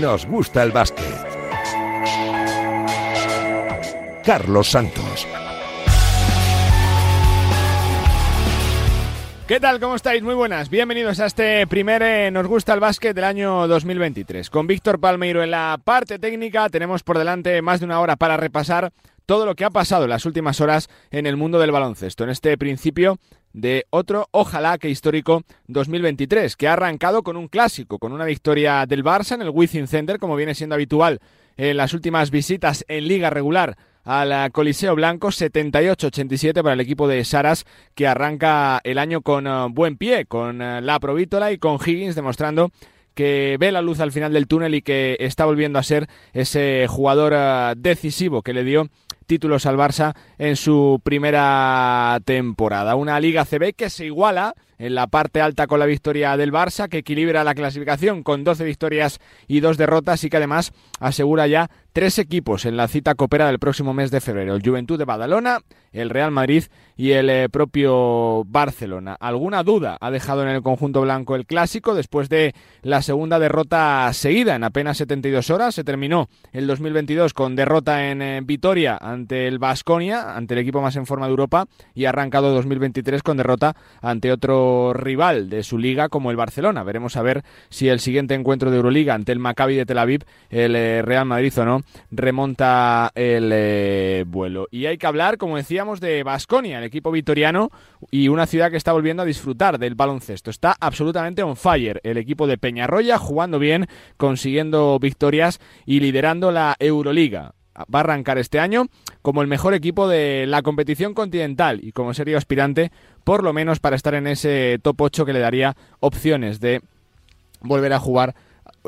nos gusta el básquet. Carlos Santos. ¿Qué tal? ¿Cómo estáis? Muy buenas. Bienvenidos a este primer eh, Nos gusta el básquet del año 2023. Con Víctor Palmeiro en la parte técnica tenemos por delante más de una hora para repasar todo lo que ha pasado en las últimas horas en el mundo del baloncesto. En este principio de otro, ojalá que histórico 2023, que ha arrancado con un clásico, con una victoria del Barça en el Wizzing Center, como viene siendo habitual en las últimas visitas en liga regular al Coliseo Blanco, 78-87 para el equipo de Saras, que arranca el año con eh, buen pie, con eh, la Provítola y con Higgins demostrando que ve la luz al final del túnel y que está volviendo a ser ese jugador eh, decisivo que le dio títulos al Barça en su primera temporada. Una Liga CB que se iguala en la parte alta con la victoria del Barça, que equilibra la clasificación con 12 victorias y dos derrotas y que además asegura ya tres equipos en la cita copera del próximo mes de febrero. El Juventud de Badalona, el Real Madrid y el eh, propio Barcelona. ¿Alguna duda ha dejado en el conjunto blanco el clásico después de la segunda derrota seguida en apenas 72 horas? Se terminó el 2022 con derrota en eh, Vitoria ante el Basconia, ante el equipo más en forma de Europa, y ha arrancado 2023 con derrota ante otro rival de su liga como el Barcelona. Veremos a ver si el siguiente encuentro de Euroliga ante el Maccabi de Tel Aviv, el eh, Real Madrid o no, remonta el eh, vuelo. Y hay que hablar, como decíamos, de Basconia, el equipo vitoriano y una ciudad que está volviendo a disfrutar del baloncesto. Está absolutamente on fire el equipo de Peñarroya, jugando bien, consiguiendo victorias y liderando la Euroliga va a arrancar este año como el mejor equipo de la competición continental y como sería aspirante por lo menos para estar en ese top 8 que le daría opciones de volver a jugar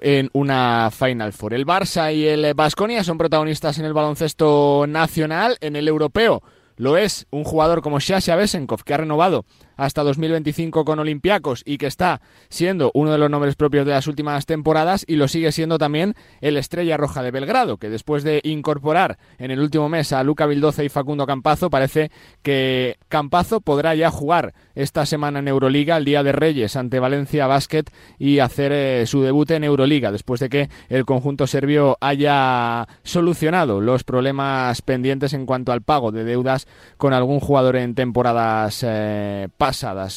en una Final Four. El Barça y el Basconia son protagonistas en el baloncesto nacional, en el europeo. Lo es un jugador como Shasha Besenkov, que ha renovado hasta 2025 con Olympiacos y que está siendo uno de los nombres propios de las últimas temporadas y lo sigue siendo también el Estrella Roja de Belgrado, que después de incorporar en el último mes a Luca Vildoza y Facundo Campazo, parece que Campazo podrá ya jugar esta semana en Euroliga, el Día de Reyes, ante Valencia Basket y hacer eh, su debut en Euroliga, después de que el conjunto serbio haya solucionado los problemas pendientes en cuanto al pago de deudas con algún jugador en temporadas eh, pasadas,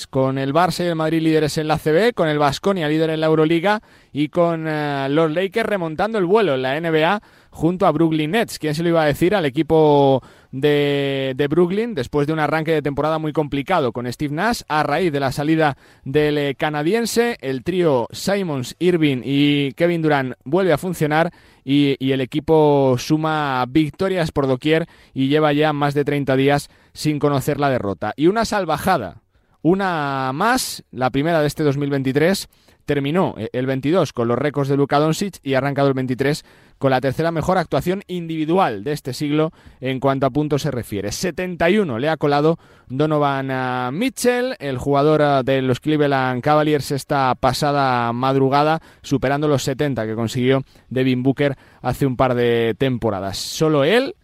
con el Barça y el Madrid líderes en la CB, con el Vasconia líder en la Euroliga y con eh, los Lakers remontando el vuelo en la NBA junto a Brooklyn Nets. ¿Quién se lo iba a decir al equipo de, de, Brooklyn después de un arranque de temporada muy complicado con Steve Nash a raíz de la salida del eh, canadiense? El trío Simons, Irving y Kevin Durant vuelve a funcionar y, y el equipo suma victorias por doquier y lleva ya más de 30 días sin conocer la derrota. Y una salvajada una más, la primera de este 2023, terminó eh, el 22 con los récords de Luka Doncic y ha arrancado el 23 con la tercera mejor actuación individual de este siglo en cuanto a puntos se refiere. 71 le ha colado Donovan Mitchell, el jugador eh, de los Cleveland Cavaliers esta pasada madrugada, superando los 70 que consiguió Devin Booker hace un par de temporadas. Solo él,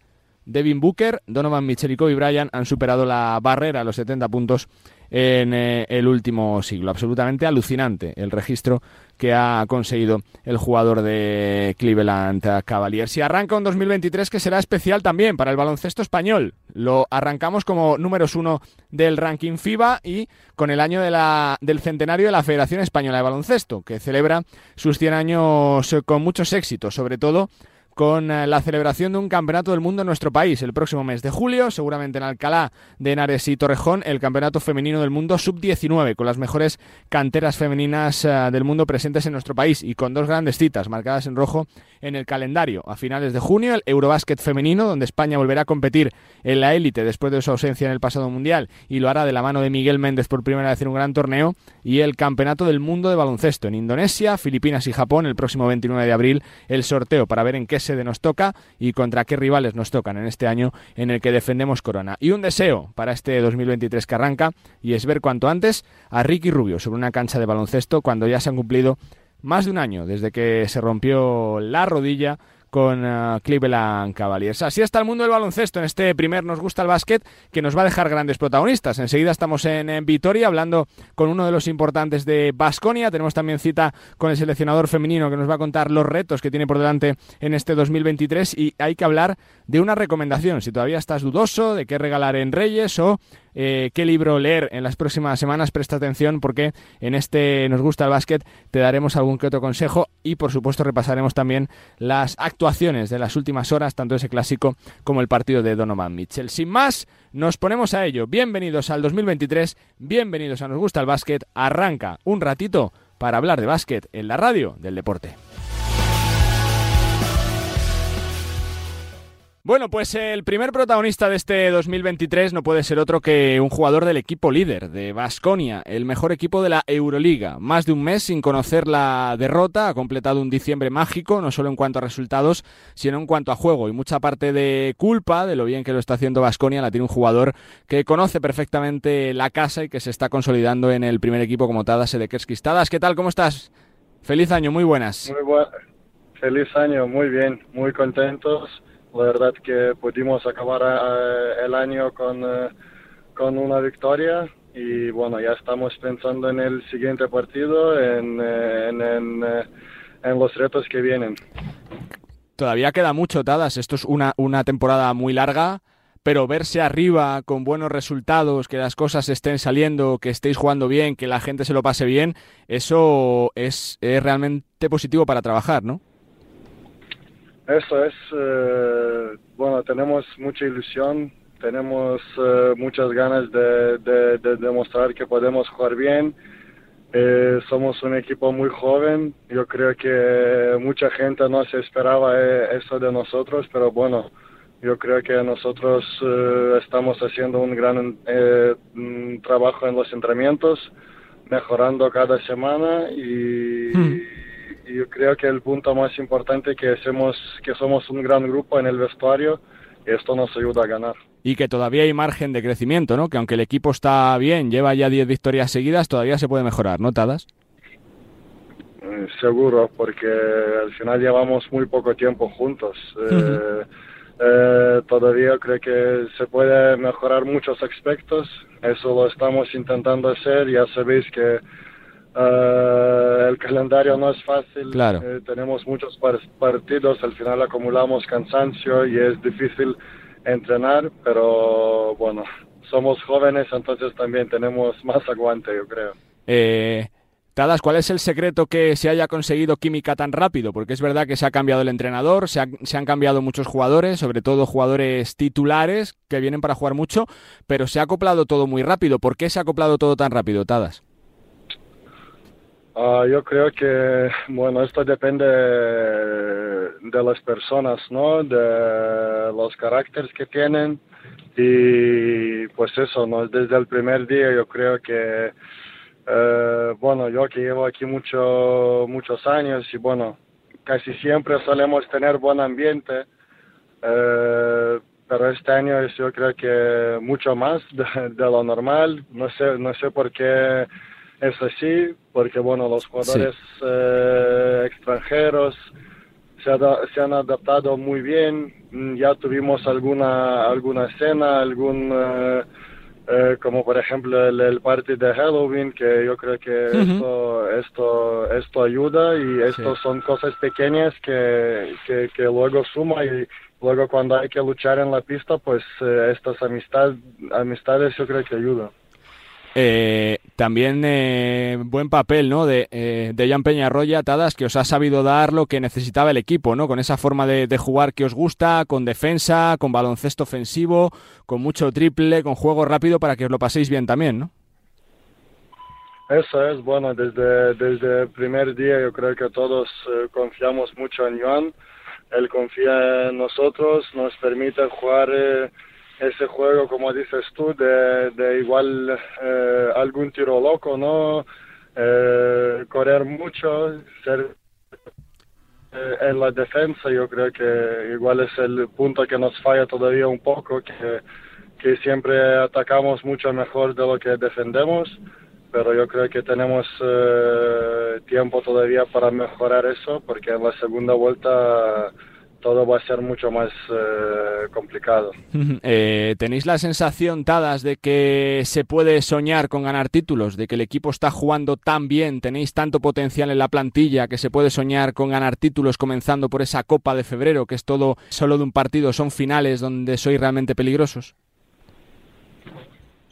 Devin Booker, Donovan Mitchell y Kobe Bryant han superado la barrera, los 70 puntos en eh, el último siglo. Absolutamente alucinante el registro que ha conseguido el jugador de Cleveland Cavaliers. Y arranca un 2023 que será especial también para el baloncesto español. Lo arrancamos como números uno del ranking FIBA y con el año del centenario de la Federación Española de Baloncesto, que celebra sus 100 años con muchos éxitos, sobre todo con eh, la celebración de un campeonato del mundo en nuestro país el próximo mes de julio, seguramente en Alcalá de Henares y Torrejón, el campeonato femenino del mundo sub-19, con las mejores canteras femeninas eh, del mundo presentes en nuestro país y con dos grandes citas marcadas en rojo en el calendario. A finales de junio, el Eurobásquet femenino, donde España volverá a competir en la élite después de su ausencia en el pasado mundial y lo hará de la mano de Miguel Méndez por primera vez en un gran torneo, y el campeonato del mundo de baloncesto en Indonesia, Filipinas y Japón el próximo 29 de abril, el sorteo para ver en qué sede nos toca y contra qué rivales nos tocan en este año en el que defendemos Corona. Y un deseo para este 2023 que arranca y es ver cuanto antes a Ricky Rubio sobre una cancha de baloncesto cuando ya se han cumplido más de un año desde que se rompió la rodilla con uh, Cleveland Cavaliers. Así está el mundo del baloncesto en este primer Nos gusta el básquet que nos va a dejar grandes protagonistas. Enseguida estamos en, en Vitoria hablando con uno de los importantes de Basconia. Tenemos también cita con el seleccionador femenino que nos va a contar los retos que tiene por delante en este 2023 y hay que hablar de una recomendación. Si todavía estás dudoso de qué regalar en Reyes o eh, qué libro leer en las próximas semanas, presta atención porque en este Nos gusta el básquet te daremos algún que otro consejo y por supuesto repasaremos también las actuaciones de las últimas horas, tanto ese clásico como el partido de Donovan Mitchell. Sin más, nos ponemos a ello. Bienvenidos al 2023, bienvenidos a Nos gusta el básquet. Arranca un ratito para hablar de básquet en la radio del deporte. Bueno, pues el primer protagonista de este 2023 no puede ser otro que un jugador del equipo líder de Basconia, el mejor equipo de la Euroliga. Más de un mes sin conocer la derrota, ha completado un diciembre mágico, no solo en cuanto a resultados, sino en cuanto a juego. Y mucha parte de culpa de lo bien que lo está haciendo Basconia la tiene un jugador que conoce perfectamente la casa y que se está consolidando en el primer equipo como Tadas Edekerskis. Tadas, ¿qué tal? ¿Cómo estás? Feliz año, muy buenas. Muy. Feliz año, muy bien, muy contentos la verdad que pudimos acabar eh, el año con, eh, con una victoria y bueno, ya estamos pensando en el siguiente partido, en, eh, en, los retos que vienen. Todavía queda mucho, Tadas. Esto es una, una temporada muy larga, pero verse arriba con buenos resultados, que las cosas estén saliendo, que estéis jugando bien, que la gente se lo pase bien, eso es, es realmente positivo para trabajar, ¿no? Eso es, eh, bueno, tenemos mucha ilusión, tenemos eh, muchas ganas de, demostrar que podemos jugar bien. Eh, somos un equipo muy joven, yo creo que mucha gente no se esperaba eso de nosotros, pero bueno, yo creo que nosotros estamos haciendo un gran trabajo en los entrenamientos, mejorando cada semana y... Hmm y yo creo que el punto más importante que somos, que somos un gran grupo en el vestuario y esto nos ayuda a ganar. Y que todavía hay margen de crecimiento, ¿no? Que aunque el equipo está bien, lleva ya 10 victorias seguidas, todavía se puede mejorar, ¿no, Tadas? Eh, seguro, porque al final llevamos muy poco tiempo juntos. Eh, eh, todavía creo que se puede mejorar muchos aspectos. Eso lo estamos intentando hacer. Ya sabéis que Uh, el calendario no es fácil, claro. eh, tenemos muchos partidos, al final acumulamos cansancio y es difícil entrenar, pero bueno, somos jóvenes, entonces también tenemos más aguante, yo creo. Eh, Tadas, ¿cuál es el secreto que se haya conseguido química tan rápido? Porque es verdad que se ha cambiado el entrenador, se, se, han cambiado muchos jugadores, sobre todo jugadores titulares que vienen para jugar mucho, pero se ha acoplado todo muy rápido. ¿Por qué se ha acoplado todo tan rápido, Tadas? Uh, yo creo que, bueno, esto depende de las personas, ¿no? De los caracteres que tienen. Y pues eso, ¿no? Desde el primer día yo creo que, eh, bueno, yo que llevo aquí mucho, muchos años y bueno, casi siempre solemos tener buen ambiente. Eh, pero este año yo creo que mucho más de, de lo normal. No sé, no sé por qué es así, porque bueno, los jugadores eh, extranjeros se, se, han adaptado muy bien. Mm, ya tuvimos alguna alguna escena, algún eh, eh, como por ejemplo el, el party de Halloween, que yo creo que esto esto esto ayuda y esto son cosas pequeñas que, que, que luego suma y luego cuando hay que luchar en la pista, pues estas amistad, amistades yo creo que ayudan. Eh, también eh, buen papel ¿no? de, eh, de Jan Peñarroya, Tadas, que os ha sabido dar lo que necesitaba el equipo, ¿no? con esa forma de, jugar que os gusta, con defensa, con baloncesto ofensivo, con mucho triple, con juego rápido para que os lo paséis bien también. ¿no? Eso es, bueno, desde, desde el primer día yo creo que todos eh, confiamos mucho en Joan, él confía en nosotros, nos permite jugar eh, ese juego, como dices tú, de, de igual eh, algún tiro loco, ¿no? Eh, correr mucho, ser eh, en la defensa, yo creo que igual es el punto que nos falla todavía un poco, que, que siempre atacamos mucho mejor de lo que defendemos, pero yo creo que tenemos tiempo todavía para mejorar eso, porque en la segunda vuelta todo va a ser mucho más eh, complicado. Eh, ¿Tenéis la sensación, Tadas, de que se puede soñar con ganar títulos? ¿De que el equipo está jugando tan bien? ¿Tenéis tanto potencial en la plantilla que se puede soñar con ganar títulos comenzando por esa Copa de Febrero, que es todo solo de un partido, son finales donde sois realmente peligrosos?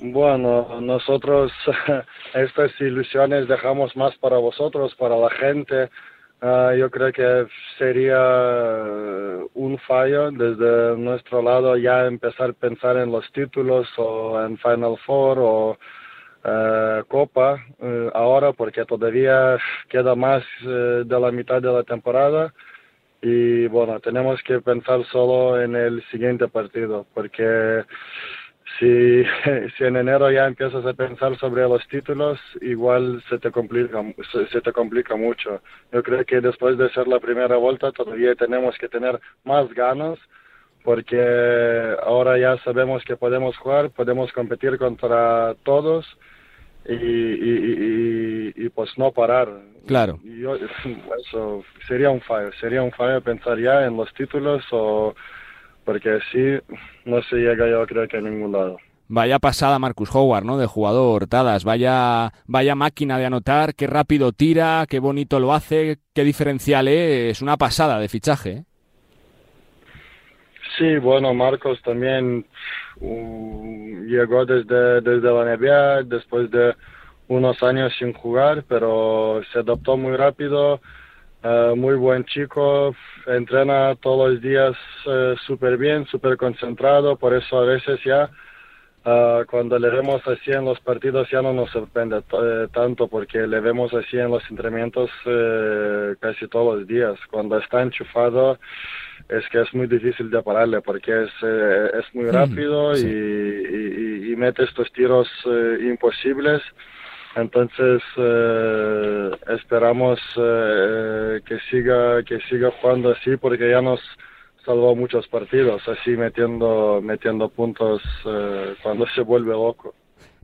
Bueno, nosotros estas ilusiones dejamos más para vosotros, para la gente. Ah, yo creo que sería un fallo desde nuestro lado ya empezar a pensar en los títulos o en Final Four o eh, Copa eh, ahora porque todavía queda más de la mitad de la temporada. Y bueno, tenemos que pensar solo en el siguiente partido porque si, si en enero ya empiezas a pensar sobre los títulos, igual se te complica, se, te complica mucho. Yo creo que después de ser la primera vuelta todavía tenemos que tener más ganas porque ahora ya sabemos que podemos jugar, podemos competir contra todos y, y, y, pues no parar. Claro. Yo, eso sería un fallo, sería un fallo pensar ya en los títulos o porque así no se llega yo creo que a ningún lado. Vaya pasada Marcus Howard, ¿no? De jugador, Tadas. Vaya, vaya máquina de anotar, qué rápido tira, qué bonito lo hace, qué diferencial es. Una pasada de fichaje. ¿eh? Sí, bueno, Marcos también uh, llegó desde, desde la NBA, después de unos años sin jugar, pero se adaptó muy rápido Uh, muy buen chico, entrena todos los días uh, súper bien, súper concentrado, por eso a veces ya uh, cuando le vemos así en los partidos ya no nos sorprende eh, tanto porque le vemos así en los entrenamientos eh, casi todos los días. Cuando está enchufado es que es muy difícil de pararle porque es, es muy mm, rápido y, y, y, mete estos tiros imposibles. Entonces eh, esperamos eh, que siga que siga jugando así porque ya nos salvó muchos partidos así metiendo metiendo puntos eh, cuando se vuelve loco.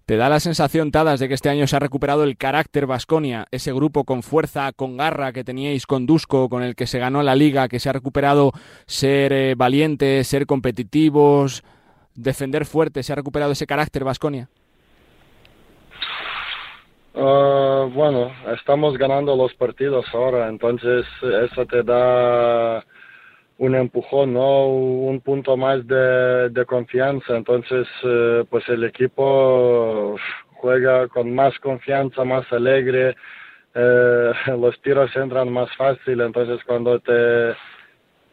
¿Te da la sensación, Tadas, de que este año se ha recuperado el carácter Vasconia, ese grupo con fuerza, con garra que teníais con Dusko, con el que se ganó la liga, que se ha recuperado ser valientes, ser competitivos, defender fuerte, se ha recuperado ese carácter Vasconia? Uh, bueno, estamos ganando los partidos ahora, entonces eso te da un empujón, ¿no? Un punto más de, confianza. Entonces, eh, pues el equipo juega con más confianza, más alegre, eh, los tiros entran más fácil, entonces cuando te,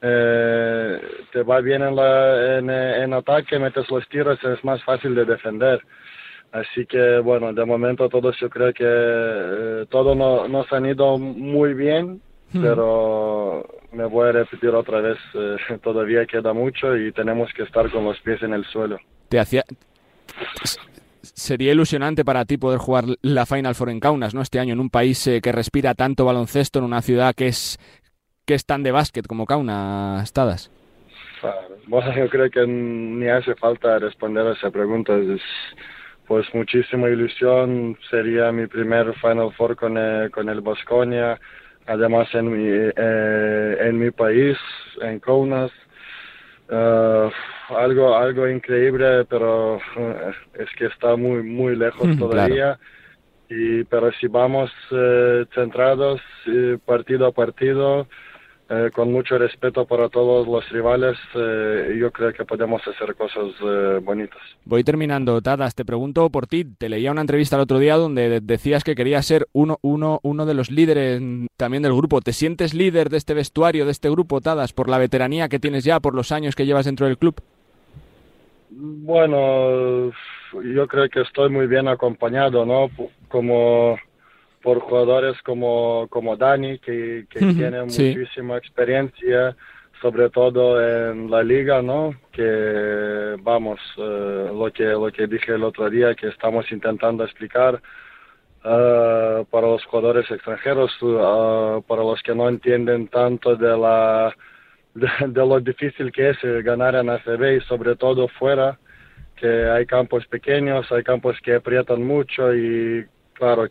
eh, te va bien en, la, en, en ataque, metes los tiros, es más fácil de defender. Así que bueno, de momento todos yo creo que eh, todo no, nos han ido muy bien, hmm. pero me voy a repetir otra vez, eh, todavía queda mucho y tenemos que estar con los pies en el suelo. Te hacía sería ilusionante para ti poder jugar la Final Four en Kaunas, ¿no? Este año en un país eh, que respira tanto baloncesto, en una ciudad que es que es tan de básquet como Kaunas, Estadas. Bueno, yo creo que ni hace falta responder a esa pregunta. Es, pues muchísima ilusión. Sería mi primer Final Four con, eh, con el Bosconia, además en mi, eh, en mi país, en Kaunas. Uh, algo algo increíble pero uh, es que está muy muy lejos todavía y pero si vamos uh, centrados partido a partido eh, con mucho respeto para todos los rivales, eh, yo creo que podemos hacer cosas eh, bonitas. Voy terminando, Tadas. Te pregunto por ti. Te leía una entrevista el otro día donde decías que querías ser uno, uno, uno de los líderes también del grupo. ¿Te sientes líder de este vestuario, de este grupo, Tadas, por la veteranía que tienes ya, por los años que llevas dentro del club? Bueno, yo creo que estoy muy bien acompañado, ¿no? Como por jugadores como, como Dani, que, que tiene muchísima experiencia, sobre todo en la liga, ¿no? Que vamos, eh, lo que lo que dije el otro día, que estamos intentando explicar uh, para los jugadores extranjeros, uh, para los que no entienden tanto de la de, de, lo difícil que es ganar en ACB y sobre todo fuera, que hay campos pequeños, hay campos que aprietan mucho y claro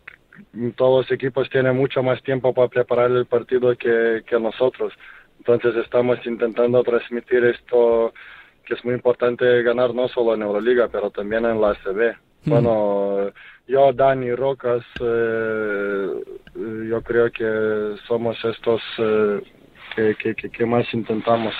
todos los equipos tienen mucho más tiempo para preparar el partido que, que nosotros. Entonces estamos intentando transmitir esto que es muy importante ganar no solo en Euroliga, pero también en la ACB. Bueno, yo, Dani Rocas, eh, yo creo que somos estos eh, que, que, que, más intentamos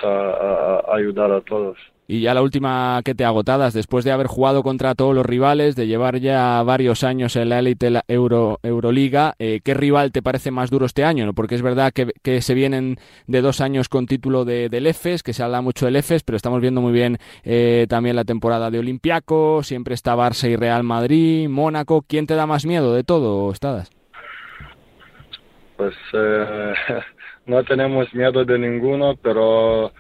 ayudar a todos. Y ya la última que te agotadas, después de haber jugado contra todos los rivales, de llevar ya varios años en la élite Euro, Euroliga, eh, ¿qué rival te parece más duro este año? Porque es verdad que, que se vienen de dos años con título de, del EFES, que se habla mucho del EFES, pero estamos viendo muy bien eh, también la temporada de Olimpiaco, siempre está Barça y Real Madrid, Mónaco. ¿Quién te da más miedo de todo, Estadas? Pues eh, no tenemos miedo de ninguno, pero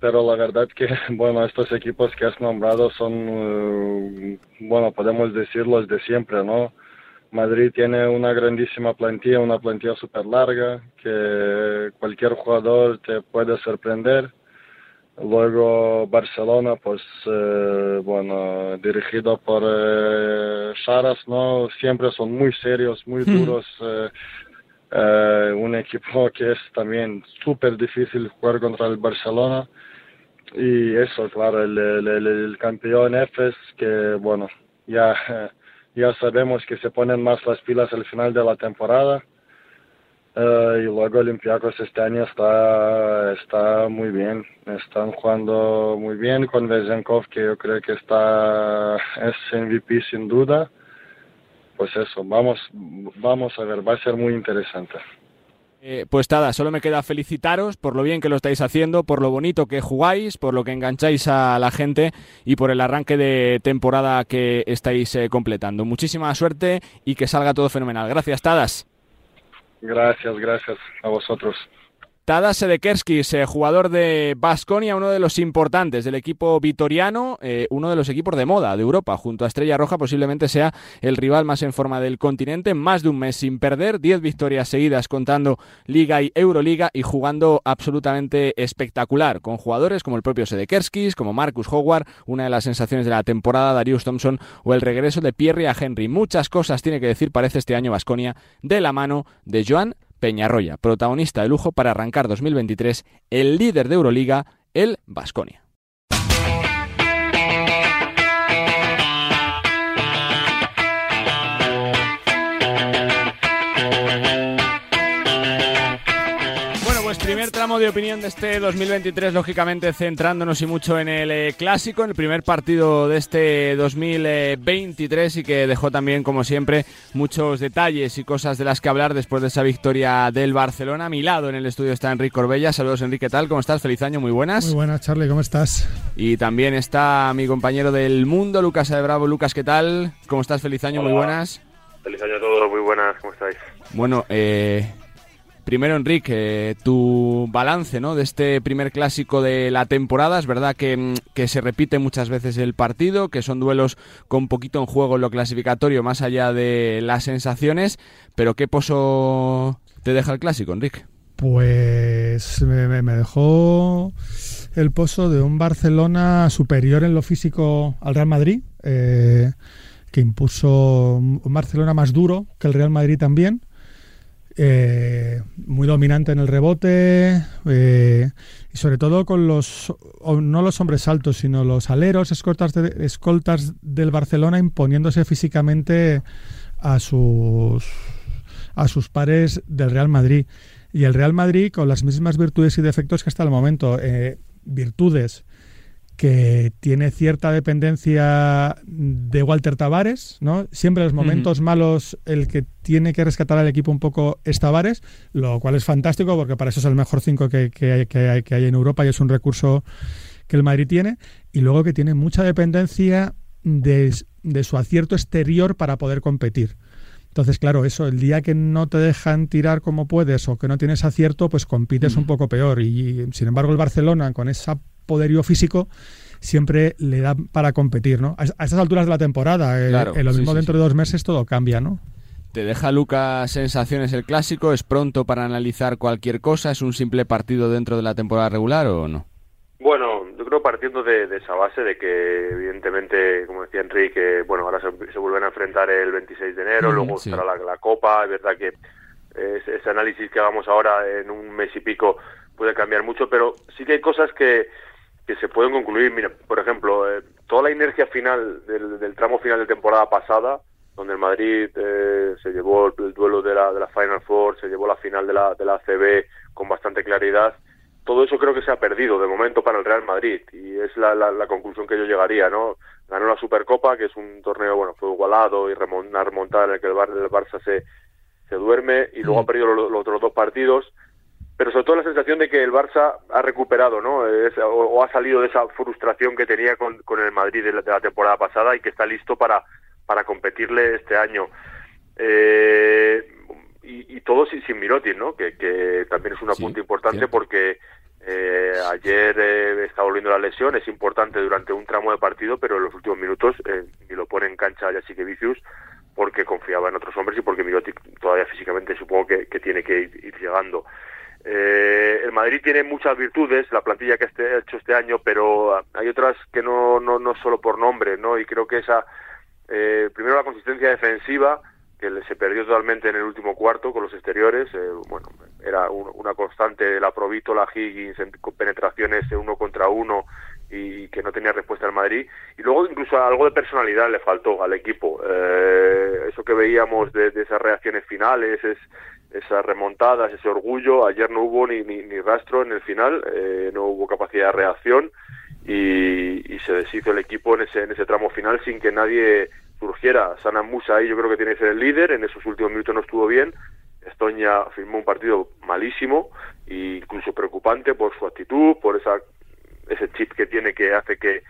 pero la verdad que, bueno, estos equipos que has nombrado son, eh, bueno, podemos decir los de siempre, ¿no? Madrid tiene una grandísima plantilla, una plantilla súper larga, que cualquier jugador te puede sorprender. Luego Barcelona, pues, eh, bueno, dirigido por eh, Saras, ¿no? Siempre son muy serios, muy duros. un equipo que es también súper difícil jugar contra el Barcelona y eso, claro, el, el, campeón EFES, que bueno, ya, ya sabemos que se ponen más las pilas al final de la temporada. Eh, y luego Olympiacos este año está, está muy bien, están jugando muy bien con Vezenkov, que yo creo que está, es MVP sin duda. Pues eso, vamos, vamos a ver, va a ser muy interesante. Eh, pues nada, solo me queda felicitaros por lo bien que lo estáis haciendo, por lo bonito que jugáis, por lo que engancháis a la gente y por el arranque de temporada que estáis eh, completando. Muchísima suerte y que salga todo fenomenal. Gracias, Tadas. Gracias, gracias a vosotros. Tadas Sedekerskis, eh, jugador de Basconia, uno de los importantes del equipo vitoriano, eh, uno de los equipos de moda de Europa, junto a Estrella Roja, posiblemente sea el rival más en forma del continente, más de un mes sin perder, 10 victorias seguidas contando Liga y Euroliga y jugando absolutamente espectacular, con jugadores como el propio Sedekerskis, como Marcus Howard, una de las sensaciones de la temporada, Darius Thompson o el regreso de Pierre a Henry. Muchas cosas tiene que decir, parece este año Basconia, de la mano de Joan Peñarroya, protagonista de lujo para arrancar 2023, el líder de Euroliga, el Vasconia. Tramo de opinión de este 2023, lógicamente centrándonos y mucho en el eh, clásico, en el primer partido de este 2023 y que dejó también, como siempre, muchos detalles y cosas de las que hablar después de esa victoria del Barcelona. A mi lado en el estudio está Enrique Corbella. Saludos, Enrique, ¿qué tal? ¿Cómo estás? Feliz año, muy buenas. Muy buenas, Charlie, ¿cómo estás? Y también está mi compañero del mundo, Lucas de Bravo. Lucas, ¿qué tal? ¿Cómo estás? Feliz año, muy buenas. Feliz año a todos, muy buenas, ¿cómo estáis? Bueno, eh, Primero, Enrique, tu balance ¿no? de este primer clásico de la temporada. Es verdad que, mm, que, se repite muchas veces el partido, que son duelos con poquito en juego en lo clasificatorio, más allá de las sensaciones. Pero ¿qué pozo te deja el clásico, Enrique? Pues me, dejó el pozo de un Barcelona superior en lo físico al Real Madrid, eh, que impuso un Barcelona más duro que el Real Madrid también eh, muy dominante en el rebote eh, y sobre todo con los, no los hombres altos, sino los aleros, escoltas, escoltas del Barcelona imponiéndose físicamente a sus, a sus pares del Real Madrid. Y el Real Madrid con las mismas virtudes y defectos que hasta el momento. Eh, virtudes que tiene cierta dependencia de Walter Tavares, ¿no? Siempre en los momentos malos el que tiene que rescatar al equipo un poco es Tavares, lo cual es fantástico porque para eso es el mejor 5 que, hay, que, hay, en Europa y es un recurso que el Madrid tiene. Y luego que tiene mucha dependencia de, su acierto exterior para poder competir. Entonces, claro, eso, el día que no te dejan tirar como puedes o que no tienes acierto, pues compites un poco peor. Y, sin embargo, el Barcelona, con esa poderío físico siempre le da para competir, ¿no? A, estas alturas de la temporada, eh, en lo mismo dentro de dos meses todo cambia, ¿no? ¿Te deja Lucas sensaciones el clásico? ¿Es pronto para analizar cualquier cosa? ¿Es un simple partido dentro de la temporada regular o no? Bueno, yo creo partiendo de, esa base de que evidentemente, como decía Enrique, bueno, ahora se, vuelven a enfrentar el 26 de enero, luego estará la, Copa, es verdad que ese, análisis que hagamos ahora en un mes y pico puede cambiar mucho, pero sí que hay cosas que, que se pueden concluir. Mira, por ejemplo, eh, toda la inercia final del, tramo final de temporada pasada, donde el Madrid eh, se llevó el, duelo de la, de la Final Four, se llevó la final de la, de la ACB con bastante claridad, todo eso creo que se ha perdido de momento para el Real Madrid y es la, la, conclusión que yo llegaría, ¿no? Ganó la Supercopa, que es un torneo, bueno, fue igualado y una remontada en el que el, Barça se, se duerme y luego ha perdido los, otros dos partidos, pero sobre todo la sensación de que el Barça ha recuperado, ¿no? o, ha salido de esa frustración que tenía con, con el Madrid de la, temporada pasada y que está listo para, para competirle este año. Eh, y, y, todo sin, sin Mirotin, ¿no? Que, que también es un apunte importante porque eh, ayer eh, está volviendo la lesión, es importante durante un tramo de partido, pero en los últimos minutos eh, ni lo pone en cancha ya sí que Vicius porque confiaba en otros hombres y porque Mirotic todavía físicamente supongo que, tiene que ir, llegando. Eh, el Madrid tiene muchas virtudes, la plantilla que este, ha hecho este año, pero hay otras que no, no, no solo por nombre, ¿no? Y creo que esa, eh, primero la consistencia defensiva, que se perdió totalmente en el último cuarto con los exteriores. Eh, bueno, era una constante de la Provítola, Higgins, con penetraciones uno contra uno y que no tenía respuesta al Madrid. Y luego incluso algo de personalidad le faltó al equipo. Eh, eso que veíamos de, esas reacciones finales, es, esas remontadas, ese orgullo, ayer no hubo ni, ni, rastro en el final, eh, no hubo capacidad de reacción y, y, se deshizo el equipo en ese, en ese tramo final sin que nadie surgiera. Sana Musa ahí yo creo que tiene que ser el líder, en esos últimos minutos no estuvo bien, Estoña firmó un partido malísimo e incluso preocupante por su actitud, por esa ese chip que tiene que hace que,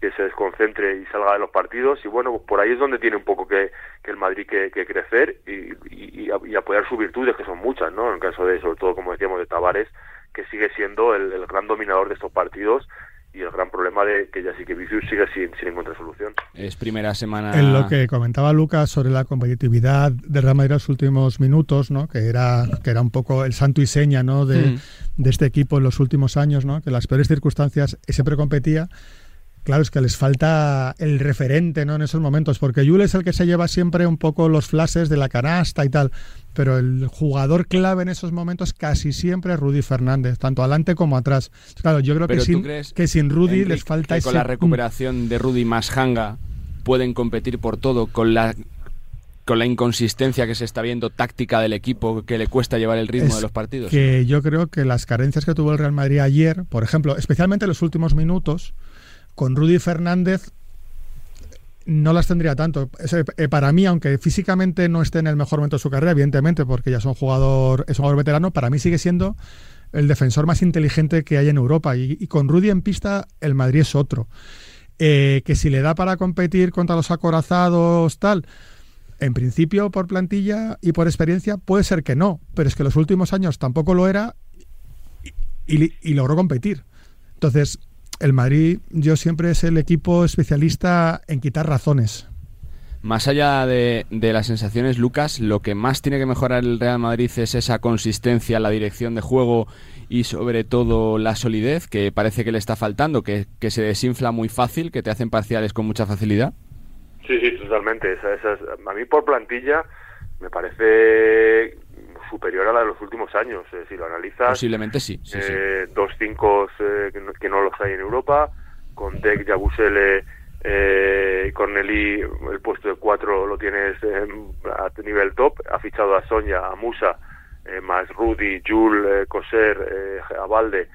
que se desconcentre y salga de los partidos y bueno, por ahí es donde tiene un poco que, que el Madrid que, que crecer y, y, y, apoyar sus virtudes, que son muchas, ¿no? En el caso de, sobre todo, como decíamos, de Tavares, que sigue siendo el, el gran dominador de estos partidos y el gran problema de que ya sí que Vicius sigue sin, sin encontrar solución. Es primera semana. En lo que comentaba Lucas sobre la competitividad de Real Madrid en los últimos minutos, ¿no? que era que era un poco el santo y seña ¿no? de, mm. de este equipo en los últimos años, ¿no? que en las peores circunstancias siempre competía. Claro, es que les falta el referente ¿no? en esos momentos, porque Yul es el que se lleva siempre un poco los flashes de la canasta y tal, pero el jugador clave en esos momentos casi siempre es Rudy Fernández, tanto adelante como atrás. Claro, yo creo que sin, que sin Rudy les falta que Con la recuperación de Rudy más Hanga pueden competir por todo, con la con la inconsistencia que se está viendo táctica del equipo que le cuesta llevar el ritmo de los partidos. Que yo creo que las carencias que tuvo el Real Madrid ayer, por ejemplo, especialmente en los últimos minutos, con Rudy Fernández no las tendría tanto. Eh, para mí, aunque físicamente no esté en el mejor momento de su carrera, evidentemente, porque ya es un jugador, es un jugador veterano, para mí sigue siendo el defensor más inteligente que hay en Europa. Y, con Rudy en pista, el Madrid es otro. Eh, que si le da para competir contra los acorazados, tal. En principio, por plantilla y por experiencia, puede ser que no, pero es que los últimos años tampoco lo era y logró competir. Entonces, el Madrid yo siempre es el equipo especialista en quitar razones. Más allá de, las sensaciones, Lucas, lo que más tiene que mejorar el Real Madrid es esa consistencia, la dirección de juego y sobre todo la solidez, que parece que le está faltando, que, se desinfla muy fácil, que te hacen parciales con mucha facilidad. Sí, sí, totalmente. a mí por plantilla me parece superior a la de los últimos años. Eh, si lo analizas, posiblemente sí. eh, Dos cinco eh, que, no, los hay en Europa, con Deck, Yabusele eh, y Corneli, el puesto de cuatro lo tienes a nivel top. Ha fichado a Sonia, a Musa, más Rudy, Jul, Coser, Abalde,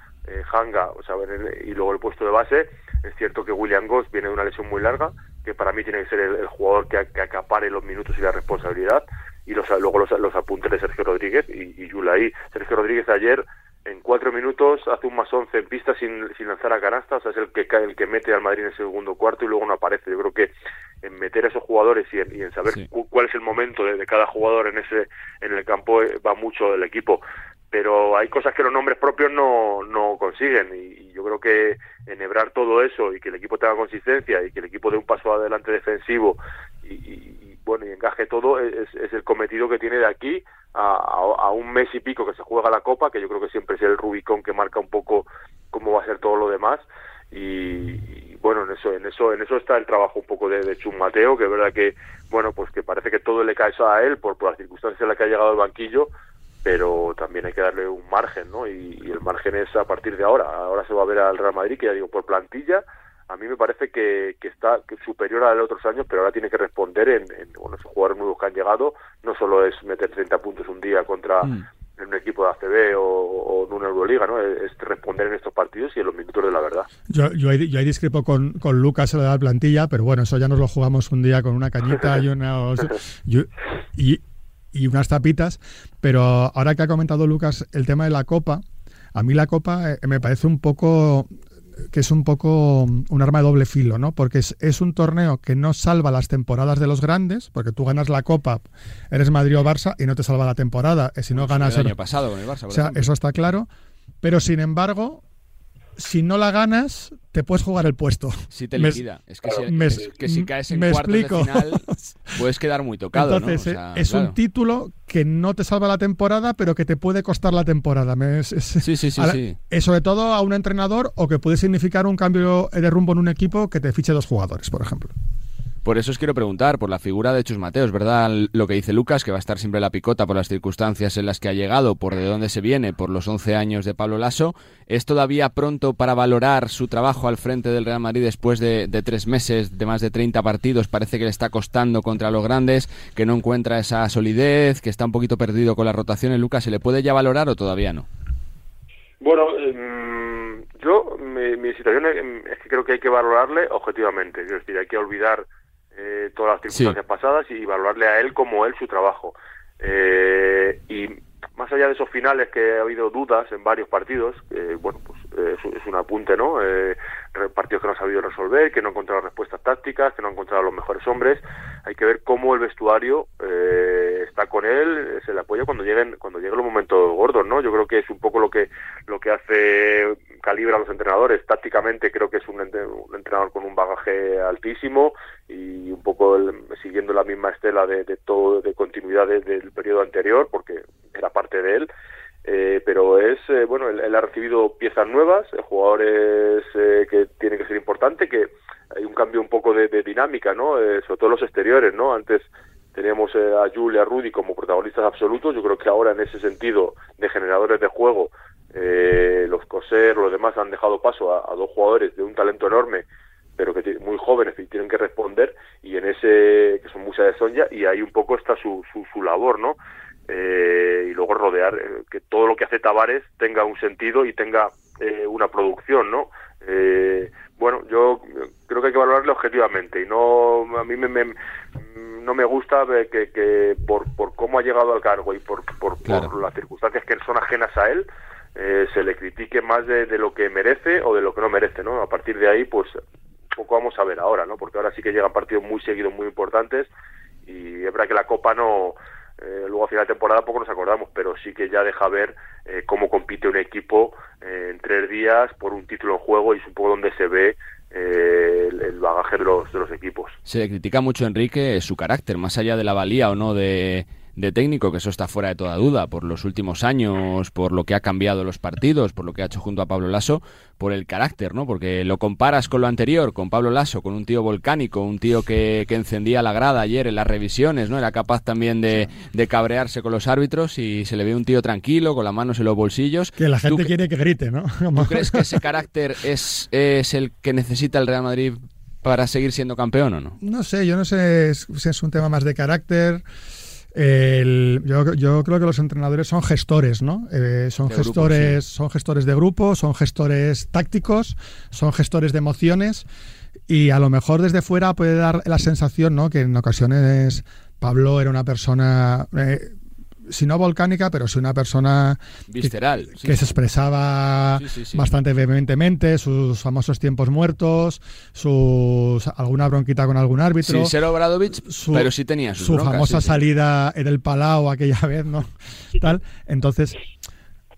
Hanga, o sea, y luego el puesto de base. Es cierto que William Goss viene de una lesión muy larga, que para mí tiene que ser el, jugador que, que acapare los minutos y la responsabilidad y los, luego los, los apuntes de Sergio Rodríguez y, y Yulai. Sergio Rodríguez ayer en cuatro minutos hace un más once en pista sin, sin lanzar a canasta, o sea, es el que el que mete al Madrid en el segundo cuarto y luego no aparece. Yo creo que en meter a esos jugadores y en, saber cuál es el momento de, cada jugador en ese en el campo eh, va mucho del equipo. Pero hay cosas que los nombres propios no, no consiguen y, yo creo que enhebrar todo eso y que el equipo tenga consistencia y que el equipo dé un paso adelante defensivo y bueno, y encaje todo, es, el cometido que tiene de aquí a, un mes y pico que se juega la Copa, que yo creo que siempre es el Rubicón que marca un poco cómo va a ser todo lo demás. Y, bueno, en eso, en eso, en eso está el trabajo un poco de, de Chum Mateo, que es verdad que, bueno, pues que parece que todo le cae a él por, por las circunstancias en las que ha llegado al banquillo, pero también hay que darle un margen, ¿no? Y, y, el margen es a partir de ahora. Ahora se va a ver al Real Madrid, que ya digo, por plantilla, a mí me parece que, que está superior a los otros años, pero ahora tiene que responder en, en bueno, esos jugadores nuevos que han llegado, no solo es meter 30 puntos un día contra mm. un equipo de ACB o, o, en una Euroliga, ¿no? Es, responder en estos partidos y en los minutos de la verdad. Yo, yo, ahí, yo ahí discrepo con, con Lucas en la plantilla, pero bueno, eso ya nos lo jugamos un día con una cañita y una... y, y unas tapitas, pero ahora que ha comentado Lucas el tema de la Copa, a mí la Copa eh, me parece un poco que es un poco un arma de doble filo, ¿no? Porque es, es, un torneo que no salva las temporadas de los grandes, porque tú ganas la Copa, eres Madrid o Barça y no te salva la temporada. Si no ganas el año pasado con el Barça. o sea, eso está claro. Pero sin embargo, si no la ganas, te puedes jugar el puesto. Si te liquida. Me, es, que si, me, es que si caes en me cuartos explico. de final, puedes quedar muy tocado. Entonces, ¿no? o sea, es claro. un título que no te salva la temporada, pero que te puede costar la temporada. Es, es, sí, sí, sí, sí. Sobre todo a un entrenador o que puede significar un cambio de rumbo en un equipo que te fiche dos jugadores, por ejemplo. Por eso os quiero preguntar por la figura de Chus Mateos, ¿verdad? Lo que dice Lucas, que va a estar siempre la picota por las circunstancias en las que ha llegado, por de dónde se viene, por los 11 años de Pablo Lasso. ¿Es todavía pronto para valorar su trabajo al frente del Real Madrid después de, tres meses, de más de 30 partidos? Parece que le está costando contra los grandes, que no encuentra esa solidez, que está un poquito perdido con las rotaciones. Lucas, ¿se le puede ya valorar o todavía no? Bueno, eh, yo, mi, mi situación es que creo que hay que valorarle objetivamente. Es decir, hay que olvidar eh, todas las circunstancias sí. pasadas y valorarle a él como él su trabajo. Eh, y más allá de esos finales que ha habido dudas en varios partidos, eh, bueno, pues es, es, un apunte, ¿no? Eh, partidos que no ha sabido resolver, que no ha encontrado respuestas tácticas, que no ha encontrado los mejores hombres. Hay que ver cómo el vestuario eh, está con él, se le apoya cuando lleguen cuando lleguen los momentos gordos, ¿no? Yo creo que es un poco lo que lo que hace calibra a los entrenadores. Tácticamente creo que es un, entrenador con un bagaje altísimo y un poco el, siguiendo la misma estela de, de todo de continuidad de, del periodo anterior, porque era parte de él. Eh, pero es eh, bueno él, ha recibido piezas nuevas eh, jugadores que tienen que ser importante que hay un cambio un poco de, dinámica no eh, sobre todo los exteriores no antes teníamos y a Rudy como protagonistas absolutos yo creo que ahora en ese sentido de generadores de juego los coser los demás han dejado paso a, a dos jugadores de un talento enorme pero que muy jóvenes y tienen que responder y en ese que son Musa de Sonja y ahí un poco está su, su, su labor no eh, y luego rodear eh, que todo lo que hace Tavares tenga un sentido y tenga eh, una producción, ¿no? Eh, bueno, yo creo que hay que valorarle objetivamente y no a mí me, me no me gusta que, que por, por cómo ha llegado al cargo y por, por, claro. por las circunstancias que son ajenas a él eh, se le critique más de, de, lo que merece o de lo que no merece, ¿no? A partir de ahí, pues poco vamos a ver ahora, ¿no? Porque ahora sí que llegan partidos muy seguidos, muy importantes y es verdad que la Copa no eh, luego a final de temporada poco nos acordamos, pero sí que ya deja ver eh, cómo compite un equipo eh, en tres días por un título en juego y es un poco donde se ve el, el, bagaje de los, de los equipos. Se le critica mucho Enrique su carácter, más allá de la valía o no de, de técnico, que eso está fuera de toda duda, por los últimos años, por lo que ha cambiado los partidos, por lo que ha hecho junto a Pablo Lasso, por el carácter, ¿no? Porque lo comparas con lo anterior, con Pablo Lasso, con un tío volcánico, un tío que, que encendía la grada ayer en las revisiones, ¿no? Era capaz también de, de, cabrearse con los árbitros y se le ve un tío tranquilo, con las manos en los bolsillos. Que la gente quiere que grite, ¿no? ¿Tú crees que ese carácter es, es el que necesita el Real Madrid para seguir siendo campeón o no? No sé, yo no sé si es un tema más de carácter. El, yo, yo, creo que los entrenadores son gestores, ¿no? Eh, son de gestores, grupo, sí. son gestores de grupo, son gestores tácticos, son gestores de emociones y a lo mejor desde fuera puede dar la sensación, ¿no? Que en ocasiones Pablo era una persona eh, si no volcánica, pero sí una persona visceral, que, sí. que se expresaba sí, sí, bastante vehementemente, sus famosos tiempos muertos, sus alguna bronquita con algún árbitro. Sí, su, pero sí tenía sus su broncas, famosa salida en el Palau aquella vez, ¿no? Tal. Entonces,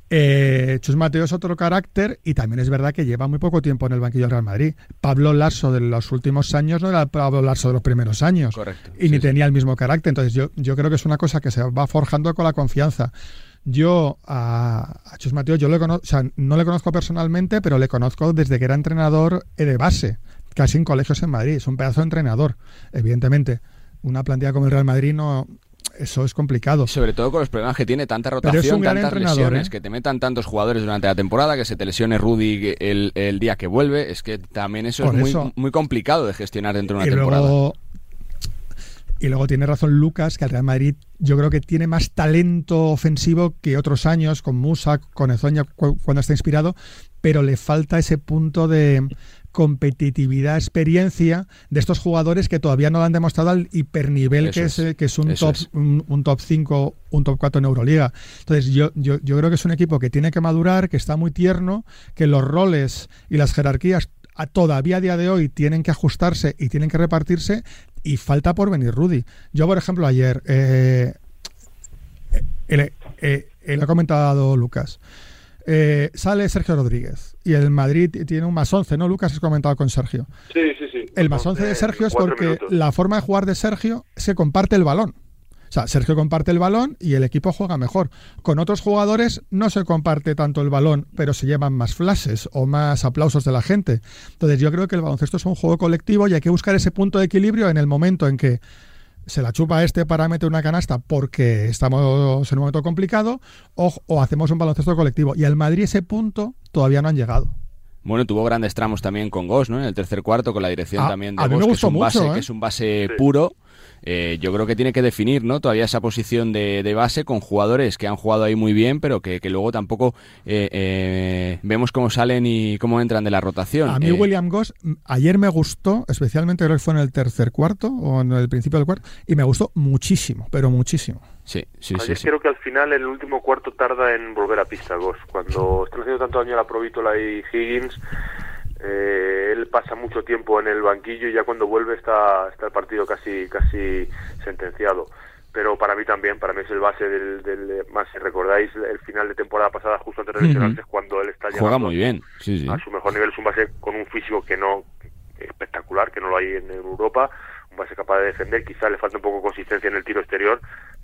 eh, Chus Mateo es otro carácter y también es verdad que lleva muy poco tiempo en el banquillo del Real Madrid. Pablo Larso de los últimos años no era el Pablo Larso de los primeros años. Correcto. Y sí, ni sí. tenía el mismo carácter. Entonces yo, yo creo que es una cosa que se va forjando con la confianza. Yo a, a Chus Mateo yo le conozco, sea, no le conozco personalmente, pero le conozco desde que era entrenador de base casi en colegios en Madrid. Es un pedazo de entrenador, evidentemente. Una plantilla como el Real Madrid no, eso es complicado. Sobre todo con los problemas que tiene, tanta rotación, tantas lesiones, ¿eh? que te metan tantos jugadores durante la temporada, que se te lesione Rudy el, el día que vuelve. Es que también eso es muy, muy complicado de gestionar dentro de una temporada. y luego tiene razón Lucas, que el Real Madrid yo creo que tiene más talento ofensivo que otros años, con Musa, con Ezoña, cuando está inspirado, pero le falta ese punto de competitividad, experiencia de estos jugadores que todavía no lo han demostrado al hipernivel que es, que es un top Un, top 5, un top 4 en Euroliga. Entonces yo, yo, yo creo que es un equipo que tiene que madurar, que está muy tierno, que los roles y las jerarquías a todavía a día de hoy tienen que ajustarse y tienen que repartirse y falta por venir Rudy. Yo, por ejemplo, ayer, eh, eh, eh, eh ha comentado Lucas, eh, sale Sergio Rodríguez y el Madrid tiene un más 11, ¿no? Lucas has comentado con Sergio. Sí, sí, sí. El más 11 de Sergio es porque la forma de jugar de Sergio se comparte el balón. O sea, Sergio comparte el balón y el equipo juega mejor. Con otros jugadores no se comparte tanto el balón, pero se llevan más flashes o más aplausos de la gente. Entonces yo creo que el baloncesto es un juego colectivo y hay que buscar ese punto de equilibrio en el momento en que se la chupa este para meter una canasta porque estamos en un momento complicado o, hacemos un baloncesto colectivo. Y al Madrid ese punto todavía no han llegado. Bueno, tuvo grandes tramos también con Goss, ¿no? En el tercer cuarto, con la dirección también de que, es un mucho, base, ¿eh? que es un base puro eh, yo creo que tiene que definir ¿no? todavía esa posición de, base con jugadores que han jugado ahí muy bien, pero que, luego tampoco eh, eh, vemos cómo salen y cómo entran de la rotación. A mí William Goss ayer me gustó, especialmente creo que fue en el tercer cuarto o en el principio del cuarto, y me gustó muchísimo, pero muchísimo. Sí, sí, Ayer sí, creo que al final el último cuarto tarda en volver a pista Goss. Cuando están haciendo tanto daño a la Provítola y Higgins, eh, él pasa mucho tiempo en el banquillo y ya cuando vuelve está, está el partido casi, casi sentenciado. Pero para mí también, para mí es el base del, del más si recordáis el final de temporada pasada justo antes de lesionarse cuando él está Juega muy bien, sí, sí. a su mejor nivel es un base con un físico que no espectacular, que no lo hay en, Europa, un base capaz de defender, quizá le falta un poco de consistencia en el tiro exterior,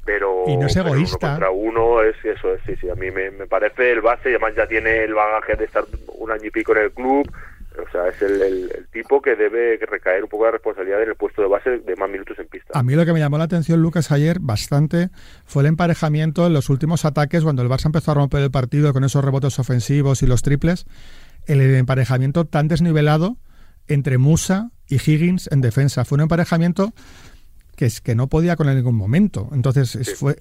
pero y no es egoísta. Uno contra uno es eso, es, sí, sí, a mí me, me parece el base, y además ya tiene el bagaje de estar un año y pico en el club, o sea, es el, tipo que debe recaer un poco de responsabilidad en el puesto de base de más minutos en pista. A mí lo que me llamó la atención, Lucas, ayer bastante fue el emparejamiento en los últimos ataques, cuando el Barça empezó a romper el partido con esos rebotes ofensivos y los triples, el emparejamiento tan desnivelado entre Musa y Higgins en defensa. Fue un emparejamiento que, es, que no podía con él en ningún momento. Entonces, fue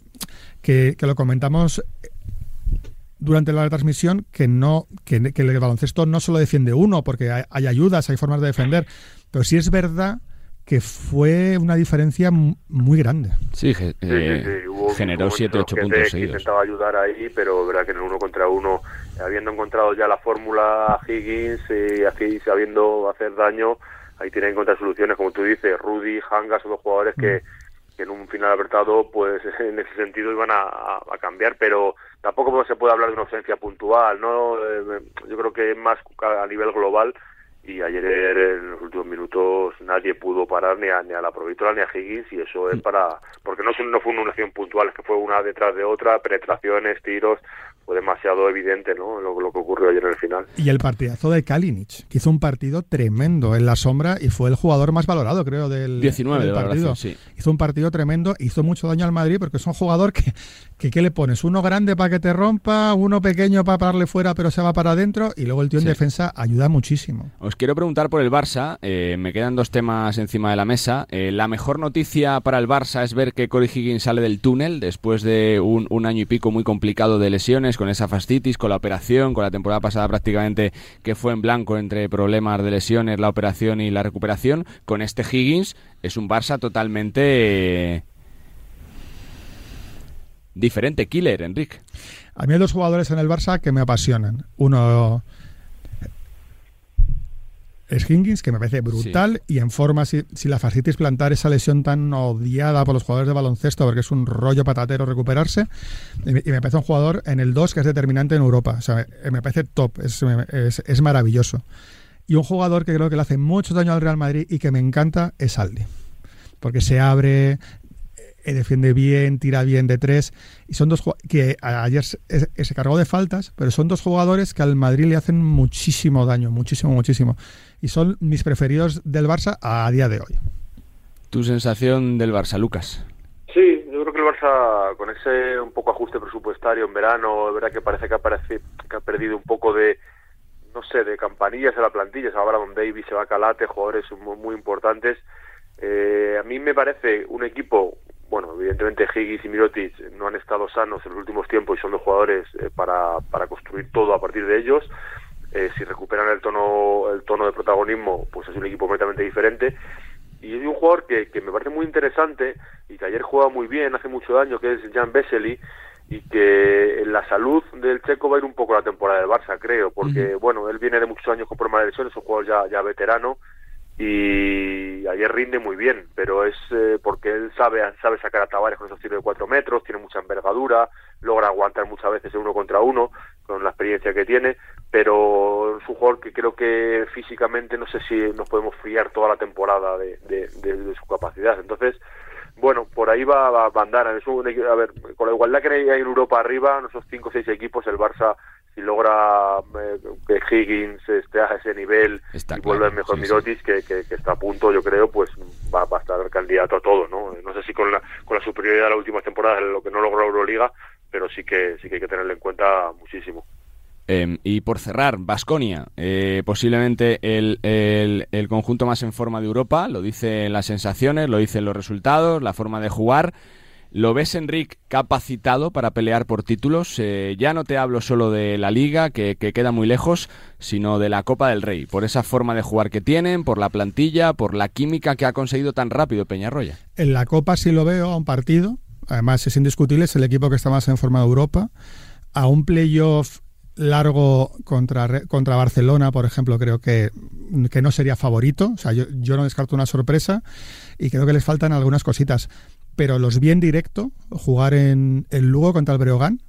que, que lo comentamos durante la transmisión que no que, el baloncesto no solo defiende uno, porque hay, ayudas, hay formas de defender, pero sí es verdad que fue una diferencia muy grande. Sí, eh, generó 7-8 puntos seguidos. Intentaba ayudar ahí, pero verdad que en el uno contra uno, habiendo encontrado ya la fórmula Higgins y así sabiendo hacer daño, ahí tienen que encontrar soluciones, como tú dices, Rudy, Hanga, son dos jugadores que, mm. Que en un final apretado, pues en ese sentido iban a, a cambiar, pero tampoco se puede hablar de una ausencia puntual, ¿no? Eh, yo creo que es más a nivel global y ayer en los últimos minutos nadie pudo parar ni a, ni a la Provítola ni a Higgins y eso es para porque no, no fue una acción puntual es que fue una detrás de otra penetraciones tiros fue demasiado evidente ¿no? lo, que ocurrió ayer en el final. Y el partidazo de Kalinic, que hizo un partido tremendo en la sombra y fue el jugador más valorado, creo, del, 19 del partido. Sí. Hizo un partido tremendo, hizo mucho daño al Madrid porque es un jugador que, que ¿qué le pones? Uno grande para que te rompa, uno pequeño para pararle fuera pero se va para adentro y luego el tío en defensa ayuda muchísimo. Os quiero preguntar por el Barça, eh, me quedan dos temas encima de la mesa. Eh, la mejor noticia para el Barça es ver que Corey Higgins sale del túnel después de un, un año y pico muy complicado de lesiones con esa fascitis, con la operación, con la temporada pasada prácticamente que fue en blanco entre problemas de lesiones, la operación y la recuperación. Con este Higgins es un Barça totalmente eh, diferente, killer, Enrique. A mí hay dos jugadores en el Barça que me apasionan. Uno Higgins, que me parece brutal y en forma, si, la fascitis plantar esa lesión tan odiada por los jugadores de baloncesto, porque es un rollo patatero recuperarse, y me, parece un jugador en el 2 que es determinante en Europa. O sea, me, parece top, es, es, maravilloso. Y un jugador que creo que le hace mucho daño al Real Madrid y que me encanta es Aldi. Porque se abre, defiende bien, tira bien de tres. Y son dos que ayer se, se, cargó de faltas, pero son dos jugadores que al Madrid le hacen muchísimo daño, muchísimo, muchísimo. Y son mis preferidos del Barça a día de hoy. ¿Tu sensación del Barça, Lucas? Sí, yo creo que el Barça, con ese un poco ajuste presupuestario en verano, es verdad que parece que, aparece, que ha perdido un poco de, no sé, de campanillas en la plantilla. Se va Brandon Davis, se va Calate, jugadores muy, muy importantes. Eh, a mí me parece un equipo, bueno, evidentemente Higgins y Mirotic no han estado sanos en los últimos tiempos y son los jugadores eh, para, para construir todo a partir de ellos. Eh, si recuperan el tono, el tono de protagonismo, pues es un equipo completamente diferente. Y hay un jugador que, que me parece muy interesante y que ayer juega muy bien, hace mucho daño, que es Jan Vesely, y que en la salud del Checo va a ir un poco la temporada del Barça, creo, porque, bueno, él viene de muchos años con problemas de lesiones, es un jugador ya, ya veterano, y ayer rinde muy bien, pero es eh, porque él sabe sabe sacar a Tavares con esos tiros de cuatro metros, tiene mucha envergadura, logra aguantar muchas veces uno contra uno con la experiencia que tiene, pero es un jugador que creo que físicamente no sé si nos podemos fiar toda la temporada de, de, de, su capacidad. Entonces, bueno, por ahí va, va a andar. Es un, a ver, con la igualdad que hay en Europa arriba, en esos cinco o seis equipos, el Barça si logra eh, que Higgins esté a ese nivel y vuelva el mejor Mirotis que, que, está a punto yo creo pues va, va, a estar candidato a todo no no sé si con la con la superioridad de la última temporada lo que no logró Euroliga pero sí que sí que hay que tenerlo en cuenta muchísimo. Eh, y por cerrar, Basconia, eh, posiblemente el, el, el, conjunto más en forma de Europa, lo dicen las sensaciones, lo dicen los resultados, la forma de jugar. ¿Lo ves, Enric, capacitado para pelear por títulos? Eh, ya no te hablo solo de la liga, que, que, queda muy lejos, sino de la Copa del Rey, por esa forma de jugar que tienen, por la plantilla, por la química que ha conseguido tan rápido Peñarroya. En la Copa sí lo veo a un partido, además es indiscutible, es el equipo que está más en forma de Europa, a un playoff largo contra, contra Barcelona, por ejemplo, creo que, que no sería favorito. O sea, yo, yo, no descarto una sorpresa y creo que les faltan algunas cositas pero los vi en directo jugar en el Lugo contra el Breogán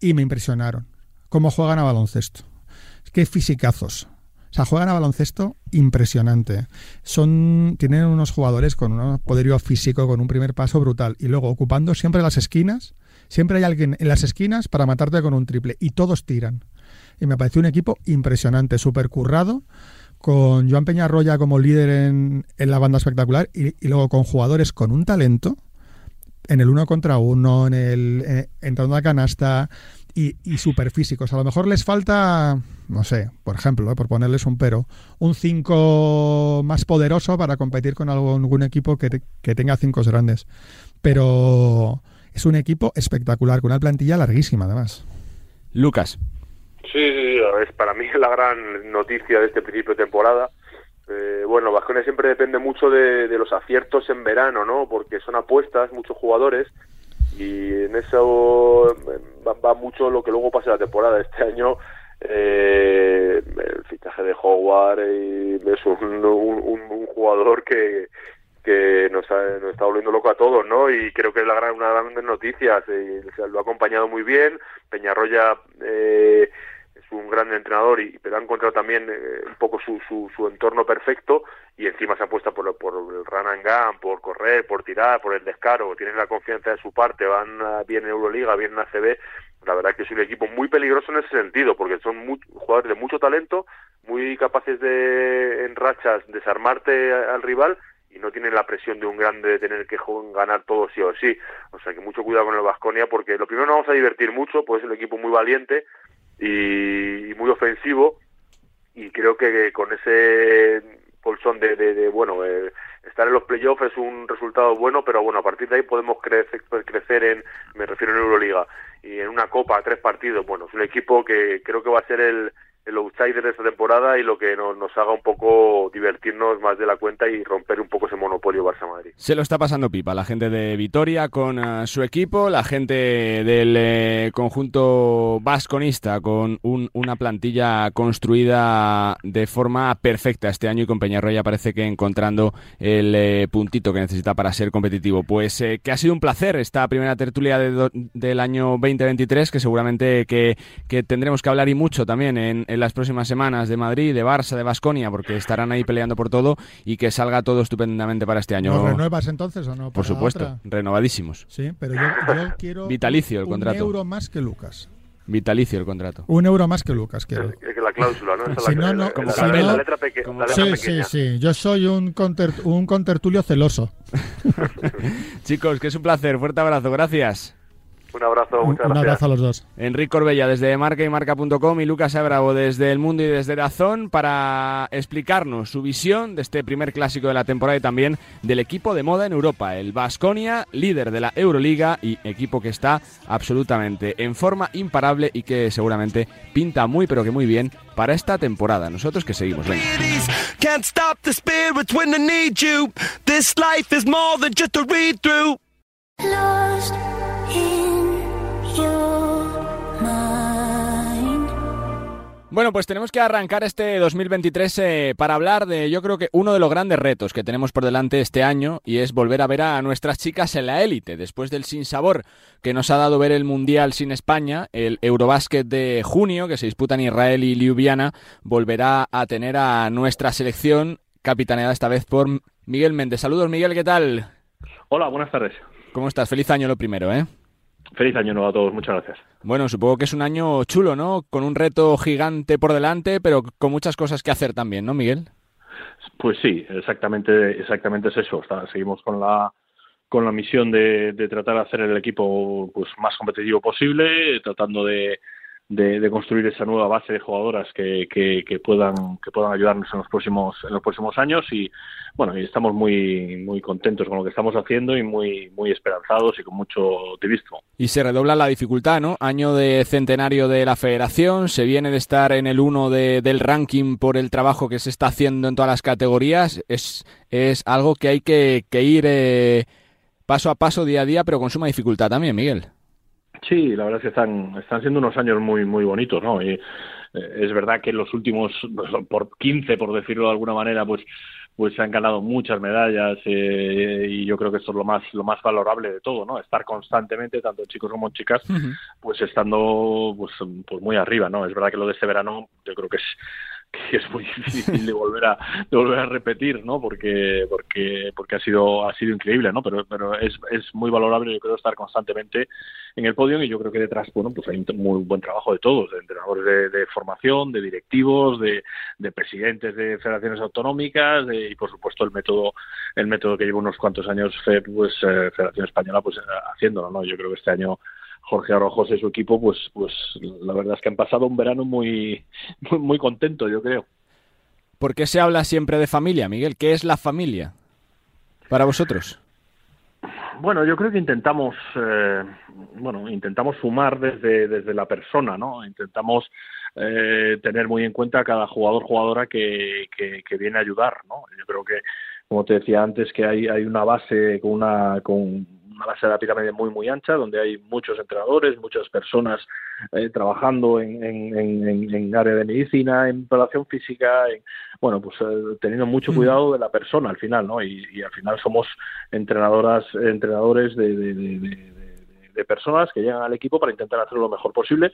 y me impresionaron. Cómo juegan a baloncesto. Qué fisicazos. O sea, juegan a baloncesto impresionante. Son, tienen unos jugadores con un poderío físico, con un primer paso brutal. Y luego, ocupando siempre las esquinas, siempre hay alguien en las esquinas para matarte con un triple. Y todos tiran. Y me pareció un equipo impresionante, súper currado con Joan Peñarroya como líder en, en la banda espectacular y, y, luego con jugadores con un talento en el uno contra uno, en el eh, entrando a canasta y, y super físicos. A lo mejor les falta, no sé, por ejemplo, eh, por ponerles un pero, un 5 más poderoso para competir con algún, equipo que, que tenga cinco grandes. Pero es un equipo espectacular, con una plantilla larguísima además. Lucas. Sí, sí, es para mí la gran noticia de este principio de temporada. Eh, bueno, Vasconia siempre depende mucho de, de, los aciertos en verano, ¿no? Porque son apuestas, muchos jugadores, y en eso va, va mucho lo que luego pasa en la temporada. Este año eh, el fichaje de Howard y es un, un, un jugador que, que nos, ha, nos, está volviendo loco a todos, ¿no? Y creo que es la gran, una gran noticia, se, se lo ha acompañado muy bien, Peñarroya eh, es un gran entrenador, y, pero ha encontrado también eh, un poco su, su, su, entorno perfecto y encima se apuesta por, por el run and gun, por correr, por tirar, por el descaro, tienen la confianza de su parte, van bien en Euroliga, bien en ACB, la verdad que es un equipo muy peligroso en ese sentido, porque son muy, jugadores de mucho talento, muy capaces de en rachas desarmarte al rival y no tienen la presión de un grande de tener que ganar todo sí o sí. O sea que mucho cuidado con el Vasconia porque lo primero nos vamos a divertir mucho, pues es un equipo muy valiente y, muy ofensivo y creo que con ese colchón de, de, de bueno, eh, estar en los playoffs es un resultado bueno, pero bueno, a partir de ahí podemos crecer, crecer en, me refiero en Euroliga, y en una copa, tres partidos, bueno, es un equipo que creo que va a ser el, el outsider de esta temporada y lo que nos, haga un poco divertirnos más de la cuenta y romper un poco ese monopolio Barça-Madrid. Se lo está pasando pipa la gente de Vitoria con uh, su equipo, la gente del eh, conjunto vasconista con un, una plantilla construida de forma perfecta este año y con Peñarroya parece que encontrando el eh, puntito que necesita para ser competitivo. Pues eh, que ha sido un placer esta primera tertulia de do, del año 2023 que seguramente que, que tendremos que hablar y mucho también en en las próximas semanas de Madrid, de Barça, de Basconia, porque estarán ahí peleando por todo y que salga todo estupendamente para este año. ¿Nos renuevas entonces o no? Por supuesto, renovadísimos. Sí, pero yo, quiero Vitalicio el contrato. un euro más que Lucas. Vitalicio el contrato. Un euro más que Lucas, quiero. Es, que la cláusula, ¿no? si no, no, como si la, no, letra, pequeña. sí, sí, sí. Yo soy un, conter, un contertulio celoso. Chicos, que es un placer. Fuerte abrazo. Gracias. Un abrazo, muchas un, un abrazo a los dos. Enrique Corbella desde marca y marca.com y Lucas Abravo desde El Mundo y desde Dazón para explicarnos su visión de este primer clásico de la temporada y también del equipo de moda en Europa, el Basconia, líder de la Euroliga y equipo que está absolutamente en forma imparable y que seguramente pinta muy pero que muy bien para esta temporada. Nosotros que seguimos, venga. Bueno, pues tenemos que arrancar este 2023 eh, para hablar de, yo creo que uno de los grandes retos que tenemos por delante este año y es volver a ver a nuestras chicas en la élite. Después del sinsabor que nos ha dado ver el Mundial sin España, el Eurobásquet de junio, que se disputa en Israel y Ljubljana, volverá a tener a nuestra selección capitaneada esta vez por Miguel Méndez. Saludos, Miguel, ¿qué tal? Hola, buenas tardes. ¿Cómo estás? Feliz año lo primero, ¿eh? Feliz año nuevo a todos, muchas gracias. Bueno, supongo que es un año chulo, ¿no? Con un reto gigante por delante, pero con muchas cosas que hacer también, ¿no, Miguel? Pues sí, exactamente, exactamente es eso. seguimos con la con la misión de, de, tratar de hacer el equipo pues más competitivo posible, tratando de, de, construir esa nueva base de jugadoras que, que, puedan que puedan ayudarnos en los próximos en los próximos años. Y bueno y estamos muy muy contentos con lo que estamos haciendo y muy muy esperanzados y con mucho optimismo. Y se redobla la dificultad no año de centenario de la Federación se viene de estar en el uno de, del ranking por el trabajo que se está haciendo en todas las categorías. Es es algo que hay que, ir eh, paso a paso día a día pero con suma dificultad también Miguel Sí, la verdad es que están, están siendo unos años muy, muy bonitos, ¿no? Y, eh, es verdad que en los últimos, por 15, por decirlo de alguna manera, pues pues se han ganado muchas medallas eh, y yo creo que esto es lo más lo más valorable de todo no estar constantemente tanto chicos como chicas pues estando pues, pues muy arriba no es verdad que lo de este verano yo creo que es que es muy difícil de volver a de volver a repetir no porque porque porque ha sido ha sido increíble no pero pero es, es muy valorable yo creo estar constantemente en el podio y yo creo que detrás bueno pues hay un muy buen trabajo de todos de entrenadores de, formación de directivos de, de, presidentes de federaciones autonómicas y por supuesto el método el método que lleva unos cuantos años pues eh, Federación Española pues haciéndolo no yo creo que este año Jorge Arrojos y su equipo, pues, pues la verdad es que han pasado un verano muy, muy, muy contento, yo creo. ¿Por qué se habla siempre de familia, Miguel? ¿Qué es la familia para vosotros? Bueno, yo creo que intentamos, eh, bueno, intentamos sumar desde, desde la persona, ¿no? Intentamos eh, tener muy en cuenta a cada jugador, jugadora que, que, que, viene a ayudar, ¿no? Yo creo que, como te decía antes, que hay, hay una base con una, con una base de la pirámide muy muy ancha donde hay muchos entrenadores muchas personas eh, trabajando en, en, en, área de medicina en preparación física bueno pues eh, teniendo mucho mm. cuidado de la persona al final no y, y al final somos entrenadoras entrenadores de, de, de, de personas que llegan al equipo para intentar hacerlo lo mejor posible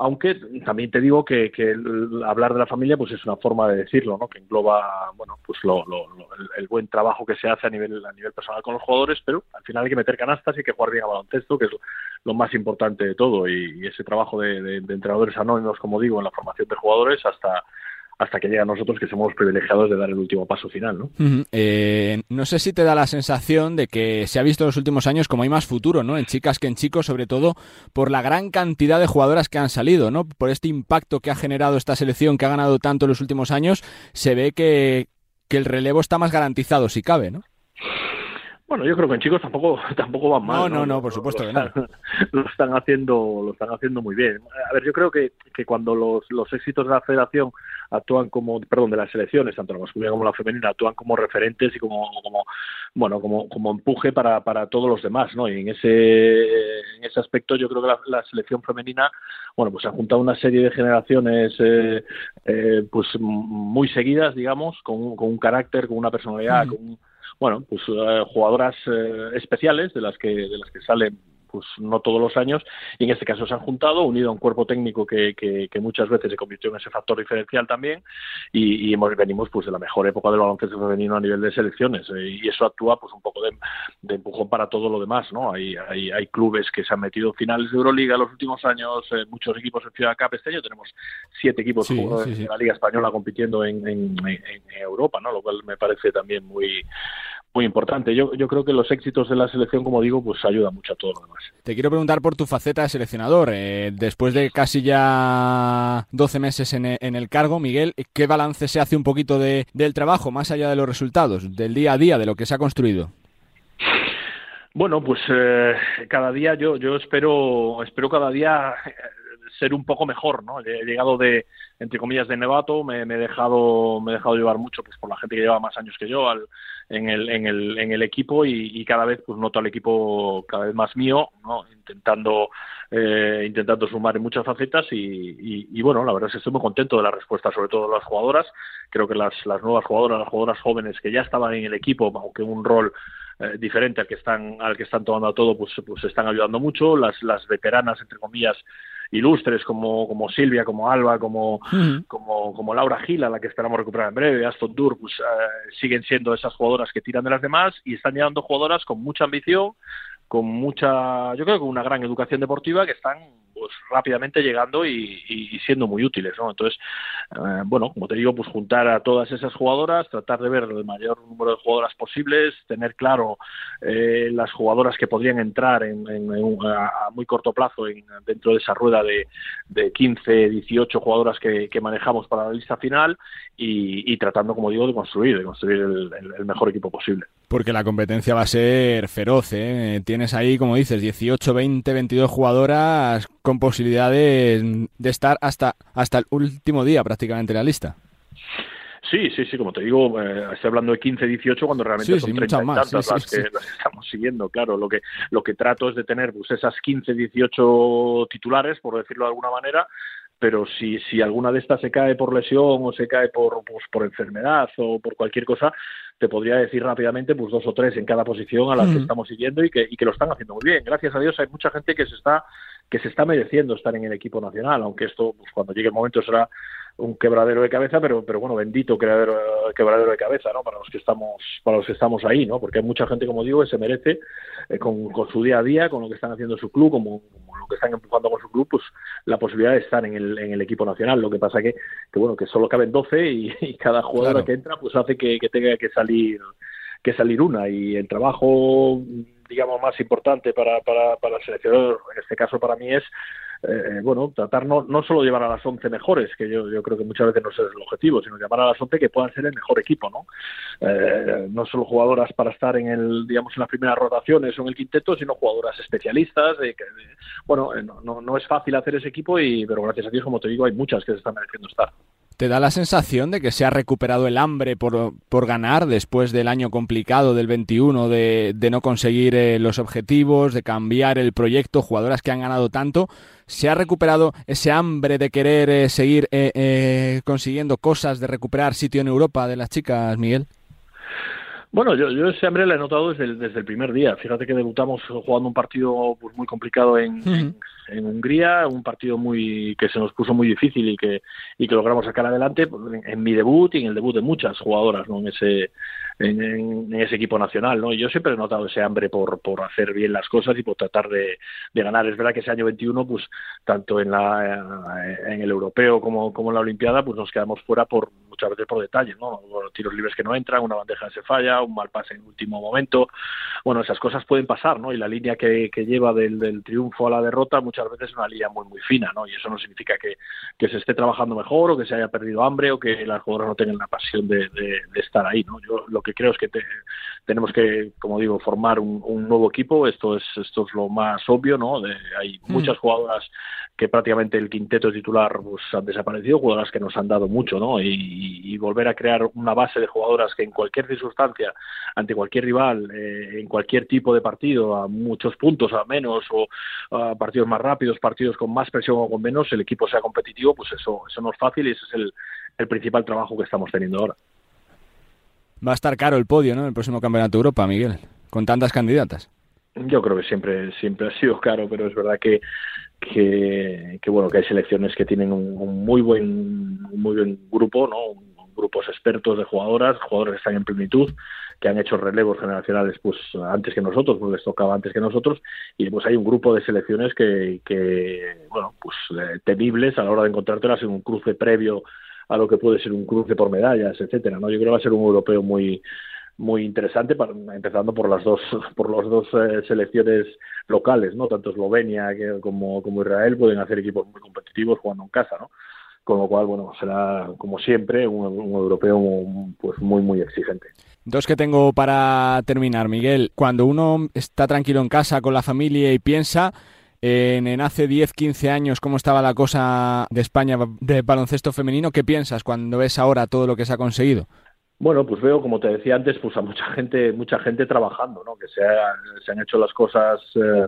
aunque también te digo que, que hablar de la familia pues es una forma de decirlo no que engloba bueno pues lo, lo, el, buen trabajo que se hace a nivel a nivel personal con los jugadores pero al final hay que meter canastas y hay que jugar bien a baloncesto que es lo más importante de todo. Y, ese trabajo de, de entrenadores anónimos como digo en la formación de jugadores hasta hasta que llega a nosotros que somos privilegiados de dar el último paso final. ¿no? Eh, no sé si te da la sensación de que se ha visto en los últimos años como hay más futuro, ¿no? En chicas que en chicos, sobre todo por la gran cantidad de jugadoras que han salido, ¿no? Por este impacto que ha generado esta selección que ha ganado tanto en los últimos años, se ve que, que el relevo está más garantizado, si cabe, ¿no? Bueno, yo creo que en chicos tampoco tampoco van mal. No, no, no, por supuesto que no. Lo están haciendo lo están haciendo muy bien. A ver, yo creo que, que cuando los, los éxitos de la Federación actúan como, perdón, de las selecciones, tanto la masculina como la femenina, actúan como referentes y como, como bueno, como, como empuje para, para todos los demás, ¿no? Y en ese, en ese aspecto yo creo que la, la selección femenina, bueno, pues ha juntado una serie de generaciones eh, eh, pues muy seguidas, digamos, con, con un carácter, con una personalidad, con un bueno, pues eh, jugadoras eh, especiales de las que de las que salen pues no todos los años, y en este caso se han juntado, unido a un cuerpo técnico que, que, muchas veces se convirtió en ese factor diferencial también, y, hemos, venimos pues de la mejor época del baloncesto femenino a nivel de selecciones, eh, y eso actúa pues un poco de, empujón para todo lo demás, ¿no? Hay, hay, hay, clubes que se han metido en finales de Euroliga en los últimos años, eh, muchos equipos en Ciudad Cap. Este año, tenemos siete equipos de la Liga Española compitiendo en, en, en Europa, ¿no? Lo cual me parece también muy muy importante. Yo, yo creo que los éxitos de la selección, como digo, pues ayuda mucho a todo lo demás. Te quiero preguntar por tu faceta de seleccionador. Eh, después de casi ya 12 meses en, el cargo, Miguel, ¿qué balance se hace un poquito de, del trabajo, más allá de los resultados, del día a día, de lo que se ha construido? Bueno, pues eh, cada día yo, yo espero, espero cada día ser un poco mejor, ¿no? He llegado de, entre comillas, de nevato, me, he dejado, me he dejado llevar mucho pues por la gente que lleva más años que yo al, en, el, en, el, en el equipo y, cada vez pues noto al equipo cada vez más mío, ¿no? Intentando, eh, intentando sumar en muchas facetas y, y, bueno, la verdad es que estoy muy contento de la respuesta, sobre todo de las jugadoras. Creo que las, las nuevas jugadoras, las jugadoras jóvenes que ya estaban en el equipo, aunque un rol eh, diferente al que están al que están tomando todo pues pues están ayudando mucho las las veteranas entre comillas ilustres como, como Silvia, como Alba, como, como, como Laura Gila, la que esperamos recuperar en breve, Aston Dur, pues eh, siguen siendo esas jugadoras que tiran de las demás y están llegando jugadoras con mucha ambición, con mucha, yo creo que con una gran educación deportiva que están pues rápidamente llegando y, siendo muy útiles, ¿no? Entonces, eh, bueno, como te digo, pues juntar a todas esas jugadoras, tratar de ver el mayor número de jugadoras posibles, tener claro eh, las jugadoras que podrían entrar en, a, muy corto plazo en, dentro de esa rueda de, de 15, 18 jugadoras que, manejamos para la lista final y, tratando, como digo, de construir, de construir el, mejor equipo posible. Porque la competencia va a ser feroz, ¿eh? Tienes ahí, como dices, 18, 20, 22 jugadoras con posibilidades de estar hasta, hasta el último día prácticamente en la lista. Sí, sí, sí, como te digo, eh, estoy hablando de 15, 18 cuando realmente son 30 y tantas las, que, estamos siguiendo, claro. Lo que, lo que trato es de tener pues, esas 15, 18 titulares, por decirlo de alguna manera, pero si, si alguna de estas se cae por lesión o se cae por, pues, por enfermedad o por cualquier cosa, te podría decir rápidamente pues dos o tres en cada posición a las que estamos siguiendo y que, y que lo están haciendo muy bien. Gracias a Dios hay mucha gente que se está que se está mereciendo estar en el equipo nacional, aunque esto pues, cuando llegue el momento será un quebradero de cabeza, pero, pero bueno, bendito quebradero, quebradero de cabeza, ¿no? Para los que estamos, para los que estamos ahí, ¿no? Porque hay mucha gente, como digo, que se merece eh, con, con, su día a día, con lo que están haciendo su club, como, lo que están empujando con su club, pues la posibilidad de estar en el, en el equipo nacional. Lo que pasa que, que bueno, que solo caben 12 y, cada jugador que entra, pues hace que, que tenga que salir que salir una y el trabajo digamos, más importante para, para, para el seleccionador, en este caso para mí, es eh, bueno, tratar no, no solo llevar a las 11 mejores, que yo, yo creo que muchas veces no es el objetivo, sino llevar a las 11 que puedan ser el mejor equipo, ¿no? Eh, no solo jugadoras para estar en el, digamos, en las primeras rotaciones o en el quinteto, sino jugadoras especialistas, de que, bueno, eh, no, no, no es fácil hacer ese equipo, y pero gracias a Dios, como te digo, hay muchas que se están mereciendo estar. ¿Te da la sensación de que se ha recuperado el hambre por, por ganar después del año complicado del 21, de, de no conseguir eh, los objetivos, de cambiar el proyecto, jugadoras que han ganado tanto? ¿Se ha recuperado ese hambre de querer eh, seguir eh, consiguiendo cosas, de recuperar sitio en Europa de las chicas, Miguel? Bueno, yo, yo ese hambre lo he notado desde el, desde el primer día. Fíjate que debutamos jugando un partido pues, muy complicado en, en Hungría, un partido muy que se nos puso muy difícil y que y que logramos sacar adelante en, mi debut y en el debut de muchas jugadoras ¿no? en ese en, ese equipo nacional, ¿no? Y yo siempre he notado ese hambre por, por hacer bien las cosas y por tratar de, de ganar. Es verdad que ese año 21, pues tanto en la en el europeo como, como en la Olimpiada, pues nos quedamos fuera por muchas veces por detalles, ¿no? Tiros libres que no entran, una bandeja se falla, un mal pase en último momento. Bueno, esas cosas pueden pasar, ¿no? Y la línea que, que lleva del, del triunfo a la derrota muchas veces es una línea muy muy fina, ¿no? Y eso no significa que, que se esté trabajando mejor o que se haya perdido hambre o que las jugadoras no tengan la pasión de, de, de estar ahí, ¿no? Yo lo que creo es que tenemos que, como digo, formar un, nuevo equipo. Esto es esto es lo más obvio, ¿no? hay mm. muchas jugadoras que prácticamente el quinteto titular pues, han desaparecido, jugadoras que nos han dado mucho, ¿no? Y, volver a crear una base de jugadoras que en cualquier circunstancia, ante cualquier rival, eh, en cualquier tipo de partido, a muchos puntos, a menos, o a partidos más rápidos, partidos con más presión o con menos, el equipo sea competitivo, pues eso, eso no es fácil y ese es el, el principal trabajo que estamos teniendo ahora. Va a estar caro el podio, ¿no? El próximo Campeonato de Europa, Miguel, con tantas candidatas. Yo creo que siempre siempre ha sido caro, pero es verdad que que, bueno que hay selecciones que tienen un, muy buen muy buen grupo, ¿no? grupos expertos de jugadoras, jugadores que están en plenitud, que han hecho relevos generacionales pues antes que nosotros, pues les tocaba antes que nosotros, y pues hay un grupo de selecciones que, que bueno, pues eh, temibles a la hora de encontrártelas en un cruce previo a lo que puede ser un cruce por medallas, etcétera, ¿no? Yo creo que va a ser un europeo muy muy interesante, para, empezando por las dos por las dos eh, selecciones locales, no tanto Eslovenia como, como Israel pueden hacer equipos muy competitivos jugando en casa, ¿no? Con lo cual, bueno, será como siempre un, europeo pues muy muy exigente. Dos que tengo para terminar, Miguel. Cuando uno está tranquilo en casa con la familia y piensa en, en, hace 10, 15 años cómo estaba la cosa de España de baloncesto femenino, ¿qué piensas cuando ves ahora todo lo que se ha conseguido? Bueno, pues veo, como te decía antes, pues a mucha gente, mucha gente trabajando, ¿no? Que se, se han hecho las cosas, eh,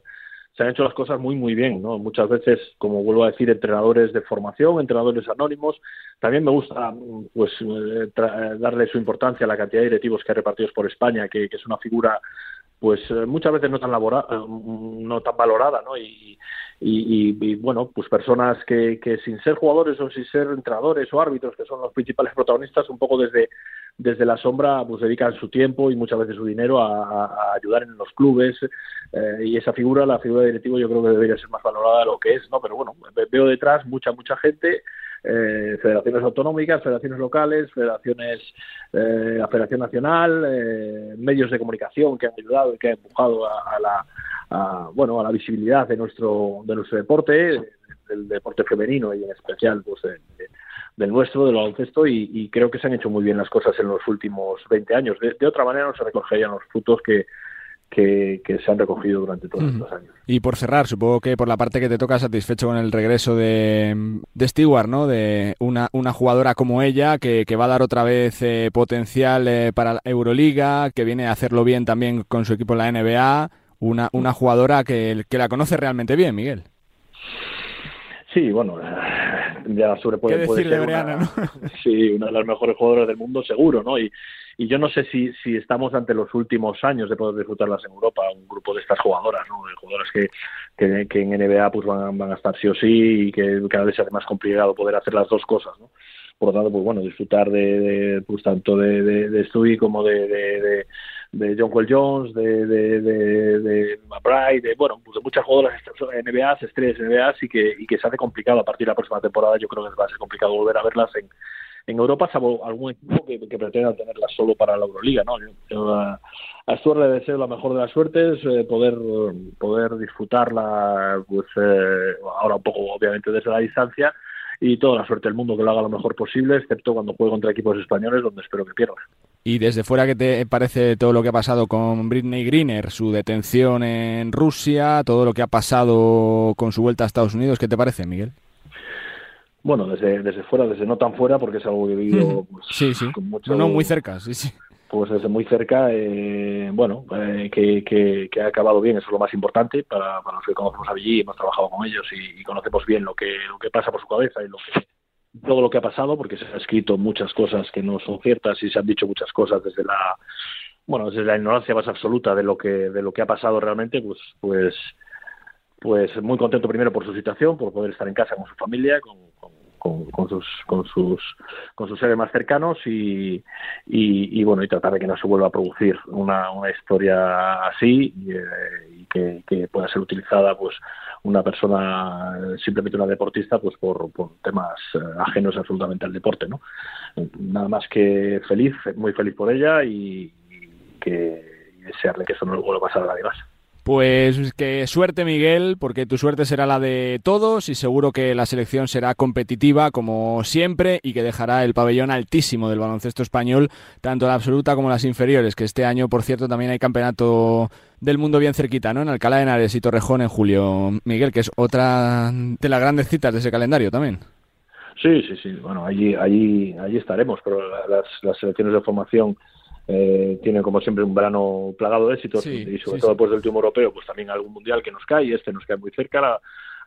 se han hecho las cosas muy, muy bien, ¿no? Muchas veces, como vuelvo a decir, entrenadores de formación, entrenadores anónimos. También me gusta, pues, eh, darle su importancia a la cantidad de directivos que hay repartidos por España, que, es una figura pues eh, muchas veces no tan labora, no tan valorada, ¿no? Y, y, y, bueno, pues personas que, que sin ser jugadores o sin ser entrenadores o árbitros, que son los principales protagonistas, un poco desde desde la sombra pues dedican su tiempo y muchas veces su dinero a, ayudar en los clubes eh, y esa figura, la figura de directivo yo creo que debería ser más valorada de lo que es, ¿no? Pero bueno, veo detrás mucha, mucha gente, eh, federaciones autonómicas, federaciones locales, federaciones, eh, la Federación Nacional, eh, medios de comunicación que han ayudado y que han empujado a, la a, bueno a la visibilidad de nuestro de nuestro deporte, del deporte femenino y en especial pues de, del nuestro, del baloncesto, y, y, creo que se han hecho muy bien las cosas en los últimos 20 años. De, otra manera no se recogerían los frutos que, que, se han recogido durante todos estos años. Y por cerrar, supongo que por la parte que te toca satisfecho con el regreso de, de Stewart, ¿no? De una, una jugadora como ella que, que va a dar otra vez eh, potencial eh, para la Euroliga, que viene a hacerlo bien también con su equipo en la NBA, una, una jugadora que, que la conoce realmente bien, Miguel. Sí, bueno, ya sobre puede, puede ser una, sí, una de las mejores jugadoras del mundo seguro, ¿no? Y, y yo no sé si, si estamos ante los últimos años de poder disfrutarlas en Europa, un grupo de estas jugadoras, ¿no? De jugadoras que, que, que en NBA pues van, van, a estar sí o sí y que cada vez sea más complicado poder hacer las dos cosas, ¿no? Por lo tanto, pues bueno, disfrutar de, de pues tanto de, de, de Stewie como de, de de John Well Jones, de, de, de, de de, bueno, pues de muchas jugadoras NBA, estrellas NBA, y que, y que se hace complicado a partir de la próxima temporada. Yo creo que va a ser complicado volver a verlas en, en Europa, salvo algún equipo que, que pretenda tenerlas solo para la Euroliga, ¿no? Yo, a, a Stuart le deseo la mejor de las suertes, eh, poder, poder disfrutarla, pues eh, ahora un poco obviamente desde la distancia, y toda la suerte del mundo que lo haga lo mejor posible, excepto cuando juegue contra equipos españoles, donde espero que pierda. Y desde fuera, ¿qué te parece todo lo que ha pasado con Britney Greener, su detención en Rusia, todo lo que ha pasado con su vuelta a Estados Unidos? ¿Qué te parece, Miguel? Bueno, desde, desde fuera, desde no tan fuera, porque es algo que he vivido pues, sí, sí. con mucho... No, muy cerca, sí, sí. Pues desde muy cerca, eh, bueno, eh, que, que, que, ha acabado bien, eso es lo más importante para, para los que conocemos a Billy, hemos trabajado con ellos y, y, conocemos bien lo que, lo que pasa por su cabeza y lo que todo lo que ha pasado, porque se han escrito muchas cosas que no son ciertas y se han dicho muchas cosas desde la bueno desde la ignorancia más absoluta de lo que de lo que ha pasado realmente, pues pues pues muy contento primero por su situación, por poder estar en casa con su familia, con, con, sus con sus con sus seres más cercanos y, y, bueno y tratar de que no se vuelva a producir una, una historia así eh, que, que, pueda ser utilizada pues una persona simplemente una deportista pues por, temas eh, ajenos absolutamente al deporte no nada más que feliz muy feliz por ella y, que desearle que eso no le vuelva a pasar a nadie más pues que suerte Miguel, porque tu suerte será la de todos y seguro que la selección será competitiva como siempre y que dejará el pabellón altísimo del baloncesto español, tanto la absoluta como las inferiores, que este año, por cierto, también hay campeonato del mundo bien cerquita, ¿no? En Alcalá de Henares y Torrejón en julio. Miguel, que es otra de las grandes citas de ese calendario también. Sí, sí, sí. Bueno, allí, allí, allí estaremos, pero las, las selecciones de formación eh, tiene como siempre un verano plagado de éxitos sí, y sobre sí, todo después del último europeo pues también algún mundial que nos cae y este nos cae muy cerca la,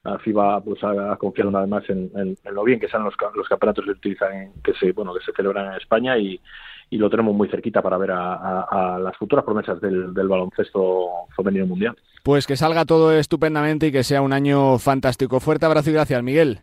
la FIBA pues ha, ha, confiado una vez más en, en, en, lo bien que sean los, los campeonatos que utilizan en, que se bueno que se celebran en España y, y lo tenemos muy cerquita para ver a, las futuras promesas del, del baloncesto femenino mundial. Pues que salga todo estupendamente y que sea un año fantástico. Fuerte abrazo y gracias, Miguel.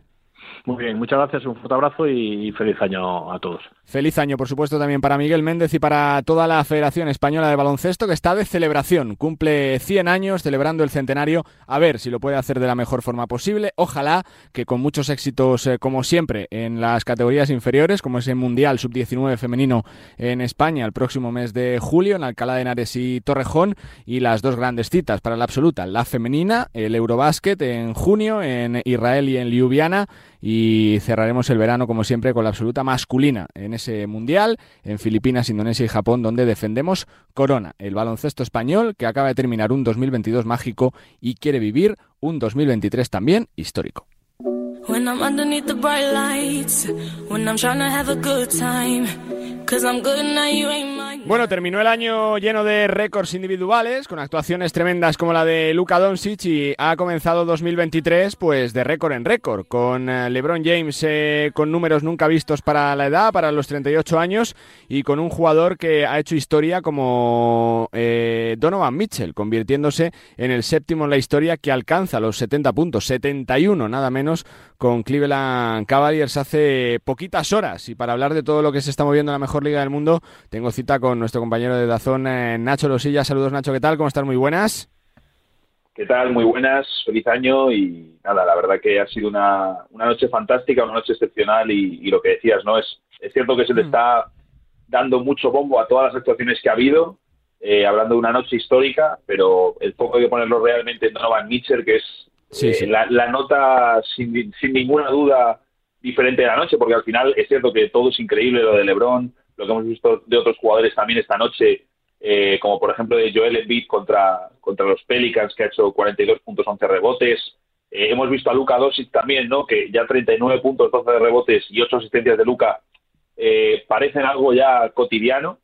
Muy bien, muchas gracias, un fuerte abrazo y feliz año a todos. Feliz año, por supuesto, también para Miguel Méndez y para toda la Federación Española de Baloncesto, que está de celebración. Cumple 100 años celebrando el centenario. A ver si lo puede hacer de la mejor forma posible. Ojalá que con muchos éxitos, eh, como siempre, en las categorías inferiores, como ese Mundial Sub-19 femenino en España el próximo mes de julio, en Alcalá de Henares y Torrejón. Y las dos grandes citas para la absoluta, la femenina, el Eurobásquet en junio en Israel y en Ljubljana y cerraremos el verano como siempre con la absoluta masculina ese mundial en Filipinas, Indonesia y Japón donde defendemos Corona, el baloncesto español que acaba de terminar un 2022 mágico y quiere vivir un 2023 también histórico. Bueno, terminó el año lleno de récords individuales, con actuaciones tremendas como la de Luka Doncic y ha comenzado 2023 pues de récord en récord, con eh, LeBron James eh, con números nunca vistos para la edad, para los 38 años y con un jugador que ha hecho historia como eh, Donovan Mitchell, convirtiéndose en el séptimo en la historia que alcanza los 70 puntos, 71 nada menos con Cleveland Cavaliers hace poquitas horas. Y para hablar de todo lo que se está moviendo en la mejor liga del mundo tengo cita con nuestro compañero de Dazón, eh, Nacho Losilla. Saludos, Nacho, ¿qué tal? ¿Cómo estás? Muy buenas. ¿Qué tal? Muy buenas, feliz año y nada, la verdad que ha sido una, noche fantástica, una noche excepcional y, lo que decías, ¿no? Es, es cierto que se le mm. está dando mucho bombo a todas las actuaciones que ha habido, eh, hablando de una noche histórica, pero el foco hay que ponerlo realmente en Donovan Mitchell, que es eh, La, nota sin, sin ninguna duda diferente de la noche, porque al final es cierto que todo es increíble, lo de LeBron, lo que hemos visto de otros jugadores también esta noche, eh, como por ejemplo de Joel Embiid contra, contra los Pelicans, que ha hecho 42 puntos, 11 rebotes. Eh, hemos visto a Luca Doncic también, ¿no? que ya 39 puntos, 12 de rebotes y 8 asistencias de Luca eh, parecen algo ya cotidiano,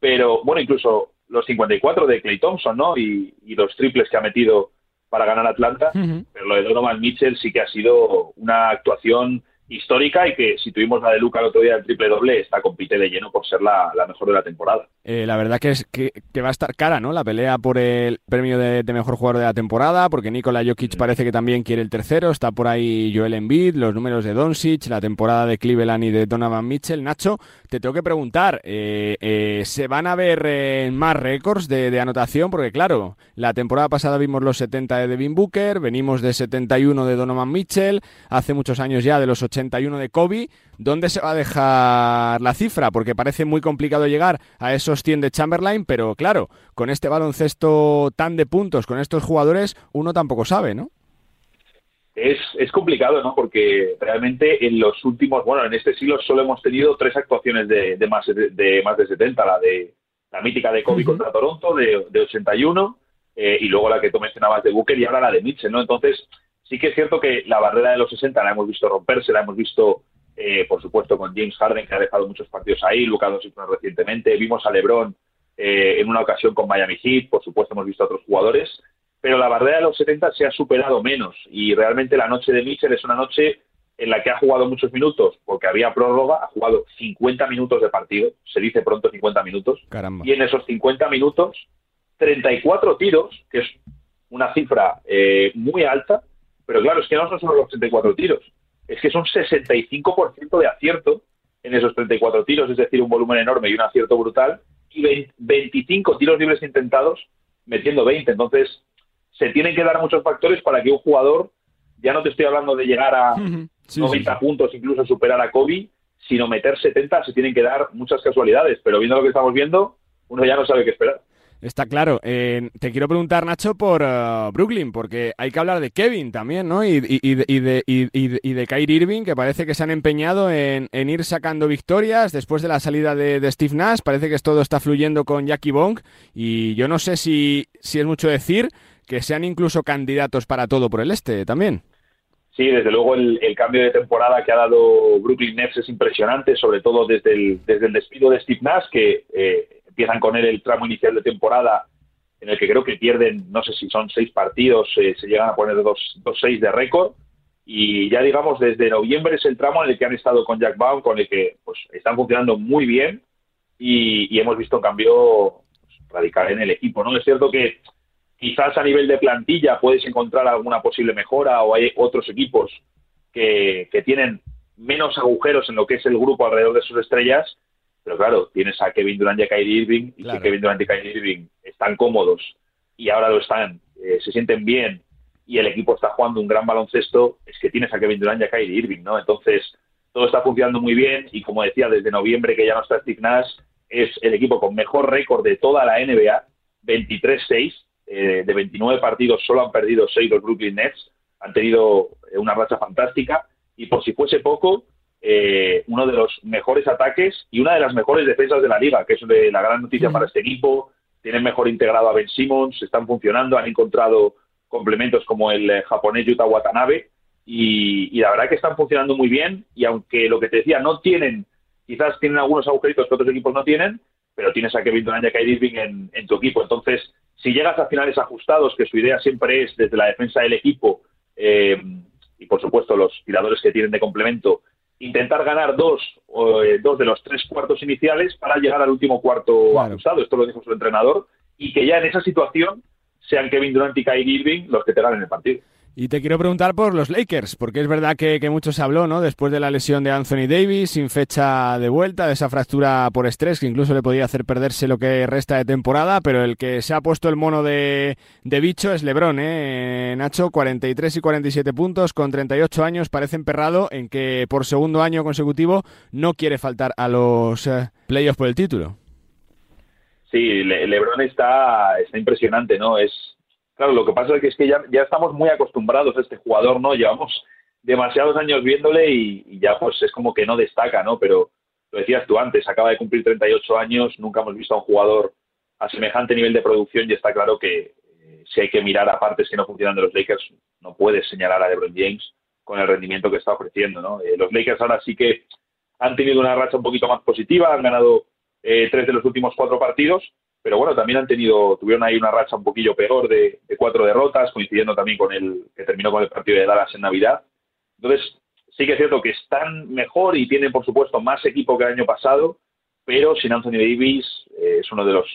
pero bueno, incluso los 54 de Clay Thompson ¿no? y, los triples que ha metido para ganar Atlanta, pero lo de Donovan Mitchell sí que ha sido una actuación histórica y que si tuvimos la de Luca el otro día el triple doble, esta compite de lleno por ser la, mejor de la temporada. Eh, la verdad que es que, va a estar cara, ¿no? La pelea por el premio de, mejor jugador de la temporada, porque Nikola Jokic mm. parece que también quiere el tercero, está por ahí Joel Embiid, los números de Doncic, la temporada de Cleveland y de Donovan Mitchell. Nacho, te tengo que preguntar, eh, eh, ¿se van a ver más récords de, de, anotación? Porque claro, la temporada pasada vimos los 70 de Devin Booker, venimos de 71 de Donovan Mitchell, hace muchos años ya de los 80 de Kobe, ¿dónde se va a dejar la cifra? Porque parece muy complicado llegar a esos 100 de Chamberlain, pero claro, con este baloncesto tan de puntos, con estos jugadores, uno tampoco sabe, ¿no? Es, es complicado, ¿no? Porque realmente en los últimos, bueno, en este siglo solo hemos tenido tres actuaciones de, más, de, más de 70, la de la mítica de Kobe contra Toronto de, de 81 eh, y luego la que tú mencionabas de Booker y ahora la de Mitchell, ¿no? Entonces, Sí que es cierto que la barrera de los 60 la hemos visto romperse, la hemos visto, eh, por supuesto, con James Harden, que ha dejado muchos partidos ahí, Luka Doncic recientemente, vimos a LeBron eh, en una ocasión con Miami Heat, por supuesto hemos visto a otros jugadores, pero la barrera de los 70 se ha superado menos y realmente la noche de Mitchell es una noche en la que ha jugado muchos minutos, porque había prórroga, ha jugado 50 minutos de partido, se dice pronto 50 minutos, y en esos 50 minutos, 34 tiros, que es una cifra eh, muy alta, pero claro, es que no son solo los 34 tiros, es que son 65% de acierto en esos 34 tiros, es decir, un volumen enorme y un acierto brutal, y 25 tiros libres intentados metiendo 20. Entonces, se tienen que dar muchos factores para que un jugador, ya no te estoy hablando de llegar a 90 puntos, incluso superar a Kobe, sino meter 70, se tienen que dar muchas casualidades. Pero viendo lo que estamos viendo, uno ya no sabe qué esperar. Está claro. Eh, te quiero preguntar, Nacho, por uh, Brooklyn, porque hay que hablar de Kevin también, ¿no? Y, de, y, de, Kyrie Irving, que parece que se han empeñado en, ir sacando victorias después de la salida de, Steve Nash. Parece que todo está fluyendo con Jackie Bong. Y yo no sé si, si es mucho decir que sean incluso candidatos para todo por el este también. Sí, desde luego el, cambio de temporada que ha dado Brooklyn Nets es impresionante, sobre todo desde el, desde el despido de Steve Nash, que eh, empiezan con él el tramo inicial de temporada en el que creo que pierden, no sé si son seis partidos, eh, se llegan a poner dos, dos seis de récord. Y ya digamos, desde noviembre es el tramo en el que han estado con Jack Baum, con el que pues están funcionando muy bien. y, hemos visto un cambio radical en el equipo, ¿no? Es cierto que quizás a nivel de plantilla puedes encontrar alguna posible mejora o hay otros equipos que, que tienen menos agujeros en lo que es el grupo alrededor de sus estrellas, pero claro, tienes a Kevin Durant y a Kyrie Irving, y si Kevin Durant y Kyrie Irving están cómodos y ahora lo están, eh, se sienten bien y el equipo está jugando un gran baloncesto, es que tienes a Kevin Durant y a Kyrie Irving, ¿no? Entonces, todo está funcionando muy bien y como decía, desde noviembre que ya no está Steve Nash, es el equipo con mejor récord de toda la NBA, 23-6, eh, de 29 partidos solo han perdido 6 los Brooklyn Nets, han tenido eh, una racha fantástica y por si fuese poco, eh, uno de los mejores ataques y una de las mejores defensas de la liga, que es la gran noticia para este equipo. Tienen mejor integrado a Ben Simmons, están funcionando, han encontrado complementos como el eh, japonés Yuta Watanabe y, la verdad que están funcionando muy bien y aunque lo que te decía, no tienen, quizás tienen algunos agujeritos que otros equipos no tienen, pero tienes a Kevin Durant y a Kyrie Irving en, tu equipo. Entonces, si llegas a finales ajustados, que su idea siempre es desde la defensa del equipo eh, y por supuesto los tiradores que tienen de complemento, intentar ganar dos, eh, dos de los tres cuartos iniciales para llegar al último cuarto ajustado. Esto lo dijo su entrenador. Y que ya en esa situación sean Kevin Durant y Kyrie Irving los que te ganen el partido. Y te quiero preguntar por los Lakers, porque es verdad que, mucho se habló, ¿no? Después de la lesión de Anthony Davis, sin fecha de vuelta, de esa fractura por estrés, que incluso le podía hacer perderse lo que resta de temporada, pero el que se ha puesto el mono de, bicho es LeBron, ¿eh? Nacho, 43 y 47 puntos, con 38 años, parece emperrado en que por segundo año consecutivo no quiere faltar a los eh, playoffs por el título. Sí, LeBron está, está impresionante, ¿no? Es Claro, lo que pasa es que, es que ya, ya estamos muy acostumbrados a este jugador, ¿no? Llevamos demasiados años viéndole y, ya pues es como que no destaca, ¿no? Pero lo decías tú antes, acaba de cumplir 38 años, nunca hemos visto a un jugador a semejante nivel de producción y está claro que eh, si hay que mirar a partes que no funcionan de los Lakers, no puedes señalar a LeBron James con el rendimiento que está ofreciendo, ¿no? Eh, los Lakers ahora sí que han tenido una racha un poquito más positiva, han ganado eh, tres de los últimos cuatro partidos, pero bueno, también han tenido, tuvieron ahí una racha un poquillo peor de, cuatro derrotas, coincidiendo también con el que terminó con el partido de Dallas en Navidad. Entonces, sí que es cierto que están mejor y tienen, por supuesto, más equipo que el año pasado, pero sin Anthony Davis eh, es uno de los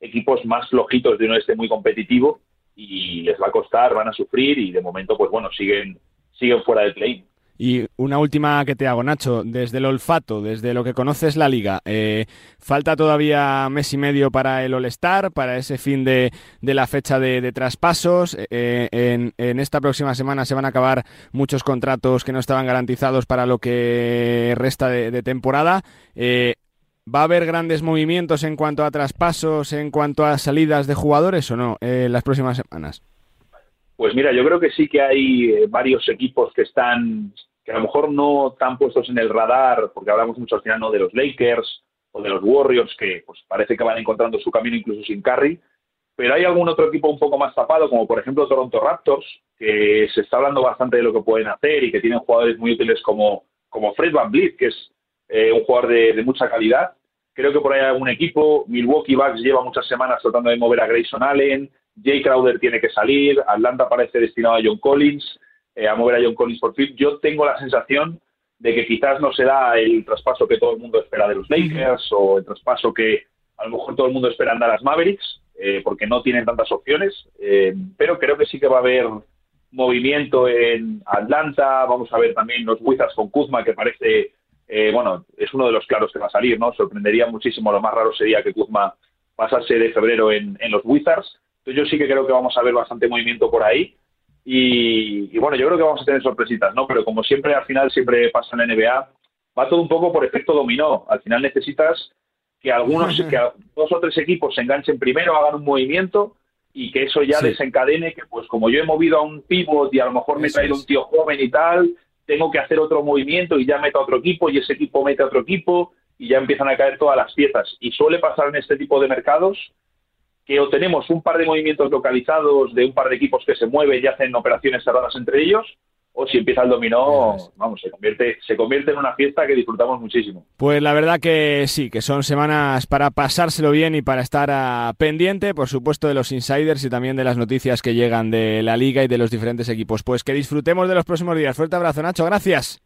equipos más flojitos de un este muy competitivo y les va a costar, van a sufrir y de momento, pues bueno, siguen, siguen fuera del play. Y una última que te hago, Nacho, desde el olfato, desde lo que conoces la liga, eh, falta todavía mes y medio para el All-Star, para ese fin de, la fecha de, traspasos. Eh, en, esta próxima semana se van a acabar muchos contratos que no estaban garantizados para lo que resta de, temporada. Eh, ¿Va a haber grandes movimientos en cuanto a traspasos, en cuanto a salidas de jugadores o no en las próximas semanas? Pues mira, yo creo que sí que hay eh, varios equipos que están, que a lo mejor no están puestos en el radar, porque hablamos mucho al final ¿no? de los Lakers o de los Warriors, que pues parece que van encontrando su camino incluso sin Curry, pero hay algún otro equipo un poco más tapado, como por ejemplo Toronto Raptors, que se está hablando bastante de lo que pueden hacer y que tienen jugadores muy útiles como, como Fred Van Vliet, que es eh, un jugador de, de, mucha calidad. Creo que por ahí hay algún equipo. Milwaukee Bucks lleva muchas semanas tratando de mover a Grayson Allen. Jay Crowder tiene que salir, Atlanta parece destinado a John Collins, eh, a mover a John Collins por fin. Yo tengo la sensación de que quizás no será el traspaso que todo el mundo espera de los Lakers o el traspaso que a lo mejor todo el mundo espera en Dallas Mavericks, eh, porque no tienen tantas opciones, eh, pero creo que sí que va a haber movimiento en Atlanta, vamos a ver también los Wizards con Kuzma, que parece, bueno, es uno de los claros que va a salir, ¿no? Sorprendería muchísimo, lo más raro sería que Kuzma pasase de febrero en, en los Wizards, entonces yo sí que creo que vamos a ver bastante movimiento por ahí. Y, bueno, yo creo que vamos a tener sorpresitas, ¿no? Pero como siempre, al final siempre pasa en la NBA, va todo un poco por efecto dominó. Al final necesitas que algunos, que dos o tres equipos se enganchen primero, hagan un movimiento y que eso ya desencadene que, pues como yo he movido a un pivot y a lo mejor me he traído un tío joven y tal, tengo que hacer otro movimiento y ya meto a otro equipo y ese equipo mete a otro equipo y ya empiezan a caer todas las piezas. Y suele pasar en este tipo de mercados que o tenemos un par de movimientos localizados de un par de equipos que se mueven y hacen operaciones cerradas entre ellos, o si empieza el dominó, vamos, se convierte, se convierte en una fiesta que disfrutamos muchísimo. Pues la verdad que sí, que son semanas para pasárselo bien y para estar a pendiente, por supuesto, de los insiders y también de las noticias que llegan de la liga y de los diferentes equipos. Pues que disfrutemos de los próximos días. Fuerte abrazo, Nacho, gracias.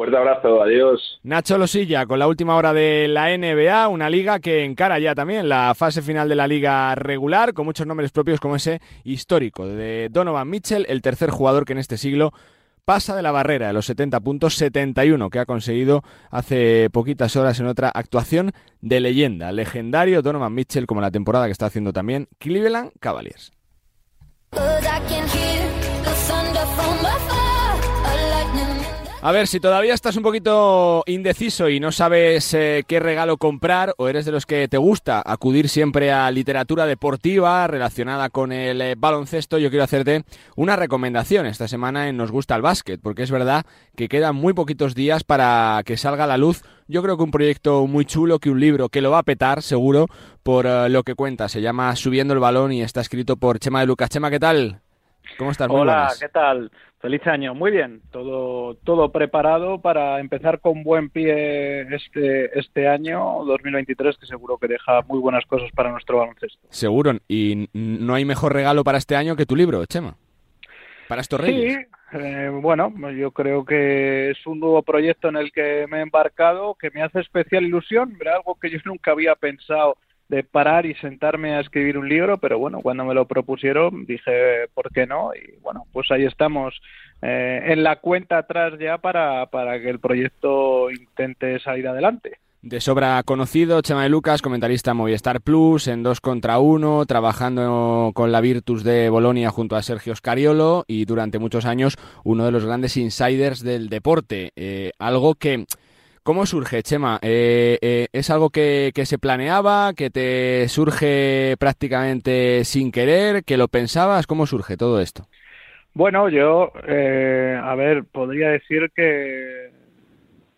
Fuerte abrazo, adiós. Nacho Losilla con la última hora de la NBA, una liga que encara ya también la fase final de la liga regular, con muchos nombres propios como ese histórico de Donovan Mitchell, el tercer jugador que en este siglo pasa de la barrera de los 70 puntos, 71 que ha conseguido hace poquitas horas en otra actuación de leyenda, legendario Donovan Mitchell como la temporada que está haciendo también Cleveland Cavaliers. A ver, si todavía estás un poquito indeciso y no sabes eh, qué regalo comprar o eres de los que te gusta acudir siempre a literatura deportiva relacionada con el eh, baloncesto, yo quiero hacerte una recomendación esta semana en Nos gusta el básquet, porque es verdad que quedan muy poquitos días para que salga a la luz. Yo creo que un proyecto muy chulo, que un libro que lo va a petar seguro por eh, lo que cuenta. Se llama Subiendo el balón y está escrito por Chema de Lucas. Chema, ¿qué tal? ¿Cómo estás? Hola, ¿qué tal? Feliz año. Muy bien, todo todo preparado para empezar con buen pie este este año 2023 que seguro que deja muy buenas cosas para nuestro baloncesto. Seguro, y no hay mejor regalo para este año que tu libro, Chema. Para estos reyes. Sí, eh, bueno, yo creo que es un nuevo proyecto en el que me he embarcado que me hace especial ilusión, era algo que yo nunca había pensado de parar y sentarme a escribir un libro, pero bueno, cuando me lo propusieron dije, ¿por qué no? Y bueno, pues ahí estamos eh, en la cuenta atrás ya para, para que el proyecto intente salir adelante. De sobra conocido, Chema de Lucas, comentarista Movistar Plus, en dos contra uno, trabajando con la Virtus de Bolonia junto a Sergio Scariolo y durante muchos años uno de los grandes insiders del deporte. Eh, algo que ¿Cómo surge, Chema? Eh, eh, ¿Es algo que, se planeaba, que te surge prácticamente sin querer, que lo pensabas? ¿Cómo surge todo esto? Bueno, yo, eh, a ver, podría decir que,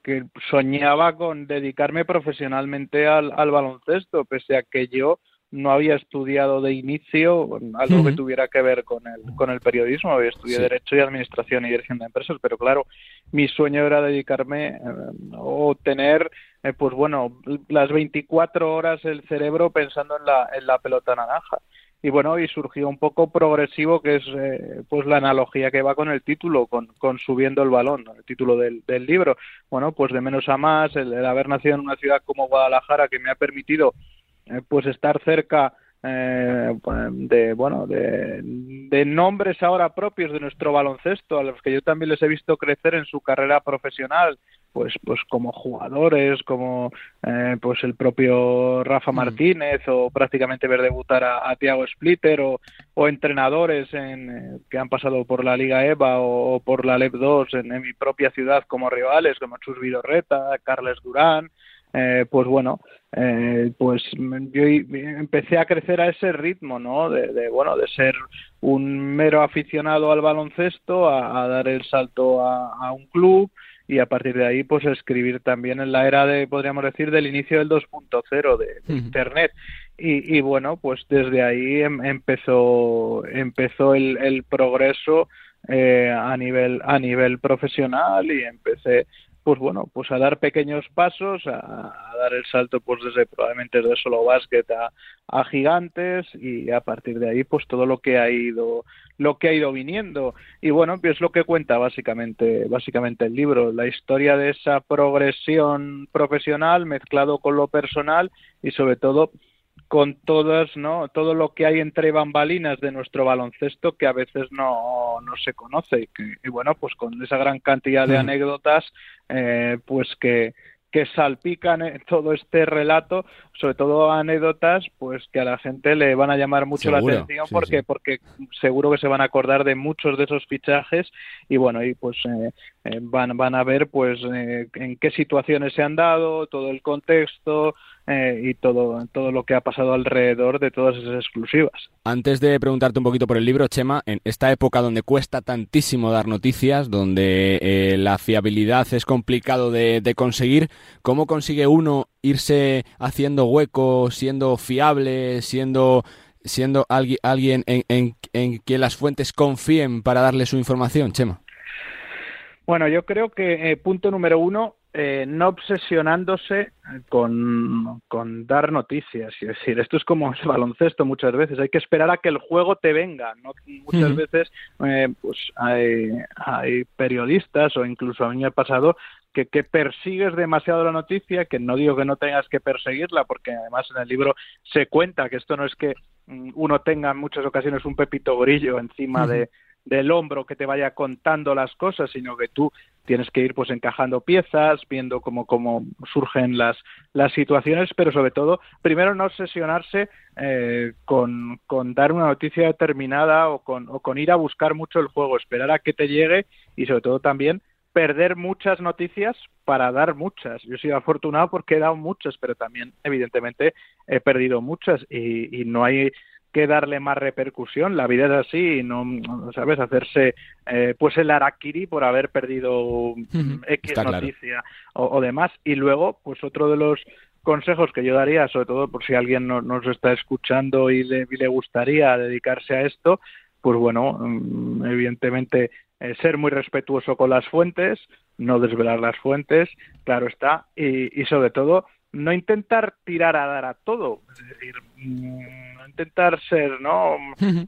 que soñaba con dedicarme profesionalmente al, al baloncesto, pese a que yo no había estudiado de inicio algo que tuviera que ver con el, con el periodismo, había estudiado Derecho y Administración y Dirección de Empresas, pero claro, mi sueño era dedicarme eh, o tener, eh, pues bueno, las 24 horas el cerebro pensando en la, en la pelota naranja. Y bueno, y surgió un poco progresivo, que es eh, pues la analogía que va con el título, con, con subiendo el balón, el título del, del libro. Bueno, pues de menos a más, el haber nacido en una ciudad como Guadalajara, que me ha permitido pues estar cerca eh, de bueno de, de, nombres ahora propios de nuestro baloncesto a los que yo también les he visto crecer en su carrera profesional pues pues como jugadores como eh, pues el propio Rafa mm. Martínez o prácticamente ver debutar a, Tiago Splitter o, o entrenadores en, que han pasado por la Liga EVA o, por la LEP 2 en, mi propia ciudad como rivales como Chus Vidorreta, Carles Durán eh, pues bueno, eh, pues yo empecé a crecer a ese ritmo, ¿no? De, bueno, de ser un mero aficionado al baloncesto a, dar el salto a, un club y a partir de ahí, pues escribir también en la era de, podríamos decir, del inicio del 2.0 de, de Internet. Y, y, bueno, pues desde ahí em, empezó, empezó el, el progreso eh, a nivel a nivel profesional y empecé pues bueno, pues a dar pequeños pasos, a, dar el salto pues desde probablemente desde solo básquet a, a, gigantes y a partir de ahí pues todo lo que ha ido lo que ha ido viniendo. Y bueno pues lo que cuenta básicamente básicamente el libro la historia de esa progresión profesional mezclado con lo personal y sobre todo con todas, ¿no? Todo lo que hay entre bambalinas de nuestro baloncesto que a veces no, no se conoce. Y, bueno, pues con esa gran cantidad de anécdotas, eh, pues que, que salpican todo este relato, sobre todo anécdotas, pues que a la gente le van a llamar mucho la atención porque porque seguro que se van a acordar de muchos de esos fichajes y bueno y pues eh, eh, van van a ver pues en qué situaciones se han dado, todo el contexto, eh, y todo, todo lo que ha pasado alrededor de todas esas exclusivas. Antes de preguntarte un poquito por el libro, Chema, en esta época donde cuesta tantísimo dar noticias, donde eh, la fiabilidad es complicado de, conseguir, ¿cómo consigue uno irse haciendo hueco, siendo fiable, siendo siendo alguien, alguien en, en, en quien las fuentes confíen para darle su información, Chema? Bueno, yo creo que eh, punto número uno, eh, no obsesionándose con, con, dar noticias. Es decir, esto es como el baloncesto muchas veces. Hay que esperar a que el juego te venga. ¿no? Muchas veces eh, pues hay, hay, periodistas o incluso a mí me ha pasado que, que, persigues demasiado la noticia, que no digo que no tengas que perseguirla, porque además en el libro se cuenta que esto no es que mm, uno tenga en muchas ocasiones un pepito grillo encima de, del hombro que te vaya contando las cosas, sino que tú tienes que ir pues encajando piezas, viendo cómo, cómo surgen las, las situaciones, pero sobre todo, primero no obsesionarse eh, con, con, dar una noticia determinada o con, o con ir a buscar mucho el juego, esperar a que te llegue y sobre todo también perder muchas noticias para dar muchas. Yo he sido afortunado porque he dado muchas, pero también evidentemente he perdido muchas y, y no hay que darle más repercusión. La vida es así y no, ¿sabes? Hacerse eh, pues el araquiri por haber perdido X noticia o, demás. Y luego, pues otro de los consejos que yo daría, sobre todo por si alguien no, nos está escuchando y le, le, gustaría dedicarse a esto, pues bueno, mm, evidentemente eh, ser muy respetuoso con las fuentes, no desvelar las fuentes, claro está, y, y sobre todo no intentar tirar a dar a todo, es decir, mm, no intentar ser no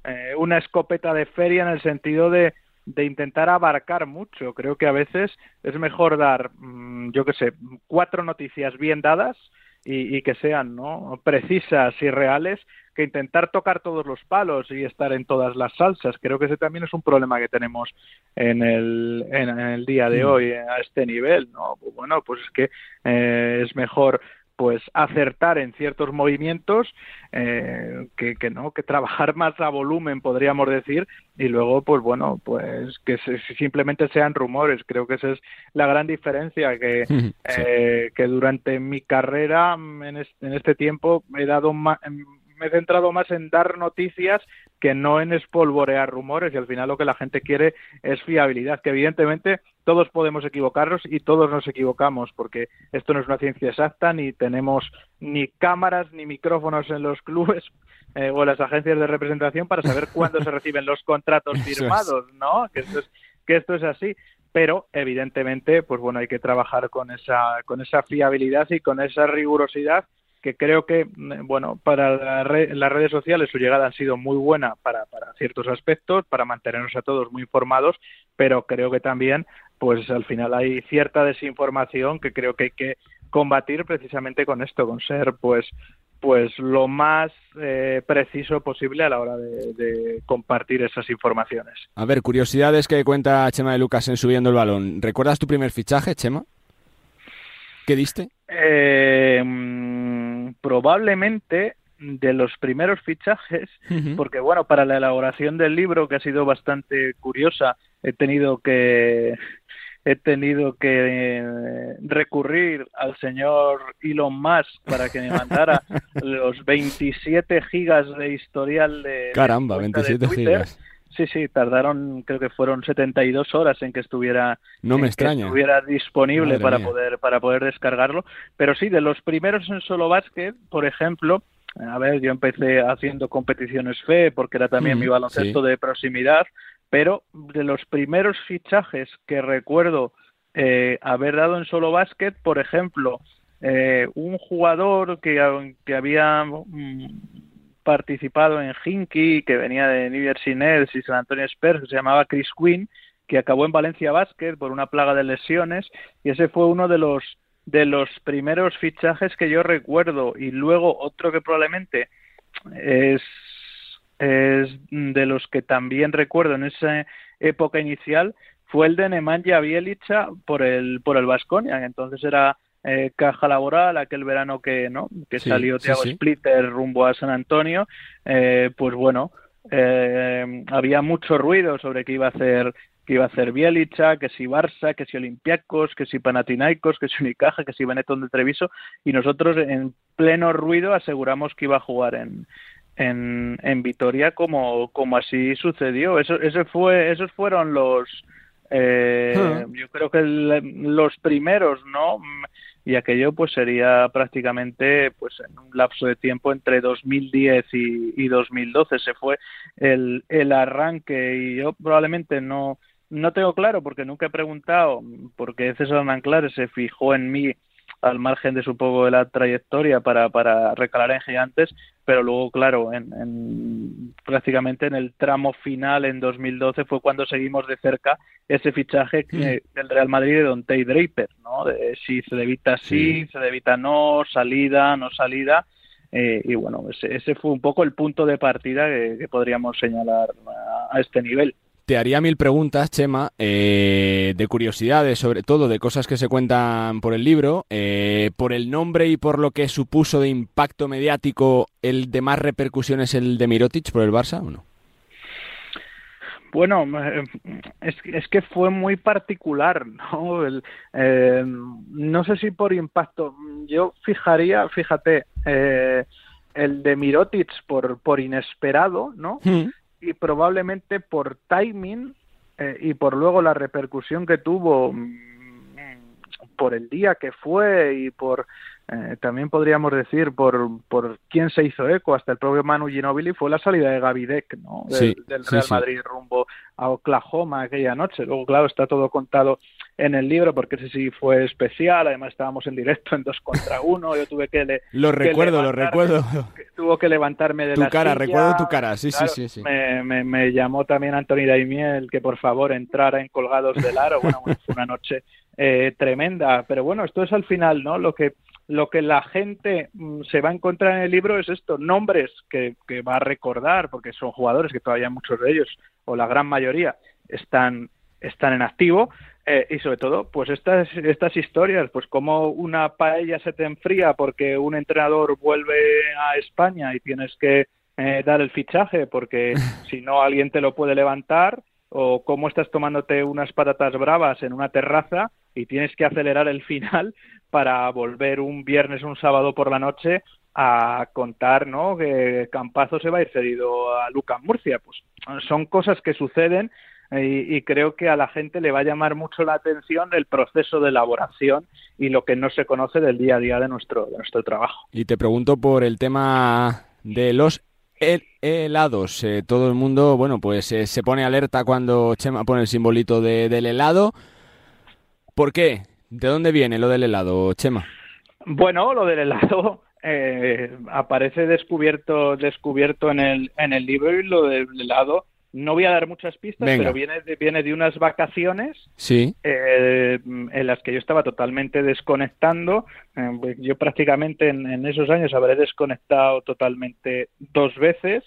eh, una escopeta de feria en el sentido de, de intentar abarcar mucho. Creo que a veces es mejor dar, mm, yo qué sé, cuatro noticias bien dadas y, y, que sean ¿no? precisas y reales que intentar tocar todos los palos y estar en todas las salsas. Creo que ese también es un problema que tenemos en el, en, el día de hoy a este nivel. ¿no? Bueno, pues es que eh, es mejor pues acertar en ciertos movimientos eh, que, que, no que trabajar más a volumen podríamos decir y luego pues bueno pues que se, simplemente sean rumores creo que esa es la gran diferencia que eh, que durante mi carrera en este, en este tiempo he dado me he centrado más en dar noticias que no en espolvorear rumores y al final lo que la gente quiere es fiabilidad, que evidentemente todos podemos equivocarnos y todos nos equivocamos porque esto no es una ciencia exacta ni tenemos ni cámaras ni micrófonos en los clubes eh, o en las agencias de representación para saber cuándo se reciben los contratos firmados, ¿no? Que esto es, que esto es así pero evidentemente pues bueno hay que trabajar con esa con esa fiabilidad y con esa rigurosidad que creo que, mm, bueno, para las redes sociales su llegada ha sido muy buena para, para ciertos aspectos, para mantenernos a todos muy informados, pero creo que también, pues al final hay cierta desinformación que creo que hay que combatir precisamente con esto, con ser, pues, pues lo más eh, preciso posible a la hora de, de, compartir esas informaciones. A ver, curiosidades que cuenta Chema de Lucas en Subiendo el Balón. ¿Recuerdas tu primer fichaje, Chema? ¿Qué diste? Eh, probablemente de los primeros fichajes, porque bueno, para la elaboración del libro, que ha sido bastante curiosa, he tenido que he tenido que eh, recurrir al señor Elon Musk para que me mandara los 27 gigas de historial de caramba, 27 gigas Sí, sí, tardaron, creo que fueron 72 horas en que estuviera, no me estuviera disponible para poder, para poder descargarlo. Pero sí, de los primeros en solo básquet, por ejemplo, a ver, yo empecé haciendo competiciones FE porque era también mi baloncesto de proximidad, pero de los primeros fichajes que recuerdo eh, haber dado en solo básquet, por ejemplo, eh, un jugador que, que había mm, participado en Hinky, que venía de New Nets y San Antonio Spurs, que se llamaba Chris Quinn, que acabó en Valencia Basket por una plaga de lesiones, y ese fue uno de los de los primeros fichajes que yo recuerdo. Y luego otro que probablemente es es de los que también recuerdo en esa época inicial fue el de Nemanja Bielica por el por el Vasconia entonces era eh, caja laboral aquel verano que no que salió Thiago Splitter rumbo a San Antonio eh, pues bueno eh, había mucho ruido sobre qué iba a hacer que iba a hacer Bielicha, que si Barça, que si Olympiacos, que si Panathinaikos, que si Unicaja, que si Benetton de Treviso y nosotros en pleno ruido aseguramos que iba a jugar en en, en Vitoria como como así sucedió. Eso ese fue esos fueron los eh, yo creo que los primeros, ¿no? Y aquello pues sería prácticamente pues en un lapso de tiempo entre 2010 y, y 2012 se fue el, el arranque y yo probablemente no no tengo claro porque nunca he preguntado porque César Manclar se fijó en mí al margen de su poco de la trayectoria para, para recalar en gigantes, pero luego, claro, en, prácticamente en el tramo final en 2012 fue cuando seguimos de cerca ese fichaje que, mm. del Real Madrid de Don Tay Draper, ¿no? De si se debita sí, se debita no, salida, no salida. Eh, y bueno, ese, fue un poco el punto de partida que, podríamos señalar a, este nivel. Te haría mil preguntas, Chema, eh, de curiosidades, sobre todo de cosas que se cuentan por el libro, eh, por el nombre y por lo que supuso de impacto mediático, ¿el de más repercusiones el de Mirotic por el Barça o no? Bueno, es, es que fue muy particular, ¿no? Eh, no sé si por impacto. Yo fijaría, fíjate, eh, el de Mirotic por, por inesperado, ¿no? Hmm. Y probablemente por timing eh, y por luego la repercusión que tuvo por el día que fue y por eh, también podríamos decir por, por quién se hizo eco, hasta el propio Manu Ginobili, fue la salida de Gavidec ¿no? del, Real Madrid rumbo a Oklahoma aquella noche. Luego, claro, está todo contado en el libro porque ese sí fue especial. Además, estábamos en directo en dos contra uno. Yo tuve que. Le, lo recuerdo, lo recuerdo. tuvo que levantarme de tu la cara, recuerdo tu cara, sí, sí, sí. Me, me, me, llamó también Anthony Daimiel que por favor entrara en Colgados del Aro. Bueno, fue una noche eh, tremenda. Pero bueno, esto es al final, ¿no? Lo que lo que la gente mm, se va a encontrar en el libro es esto, nombres que, va a recordar, porque son jugadores que todavía muchos de ellos, o la gran mayoría, están, están en activo, eh, y sobre todo, pues estas, estas historias, pues como una paella se te enfría porque un entrenador vuelve a España y tienes que eh, dar el fichaje porque si no alguien te lo puede levantar, o cómo estás tomándote unas patatas bravas en una terraza y tienes que acelerar el final para volver un viernes o un sábado por la noche a contar ¿no? que Campazo se va a ir cedido a Lucas Murcia. Pues son cosas que suceden y, creo que a la gente le va a llamar mucho la atención el proceso de elaboración y lo que no se conoce del día a día de nuestro, de nuestro trabajo. Y te pregunto por el tema de los helados. Eh, todo el mundo, bueno, pues eh, se pone alerta cuando Chema pone el simbolito del helado. ¿Por qué? ¿De dónde viene lo del helado, Chema? Bueno, lo del helado eh, aparece descubierto descubierto en el en el libro y lo del helado no voy a dar muchas pistas, pero viene de, viene de unas vacaciones sí. Eh, en las que yo estaba totalmente desconectando. Eh, yo prácticamente en, esos años habré desconectado totalmente dos veces.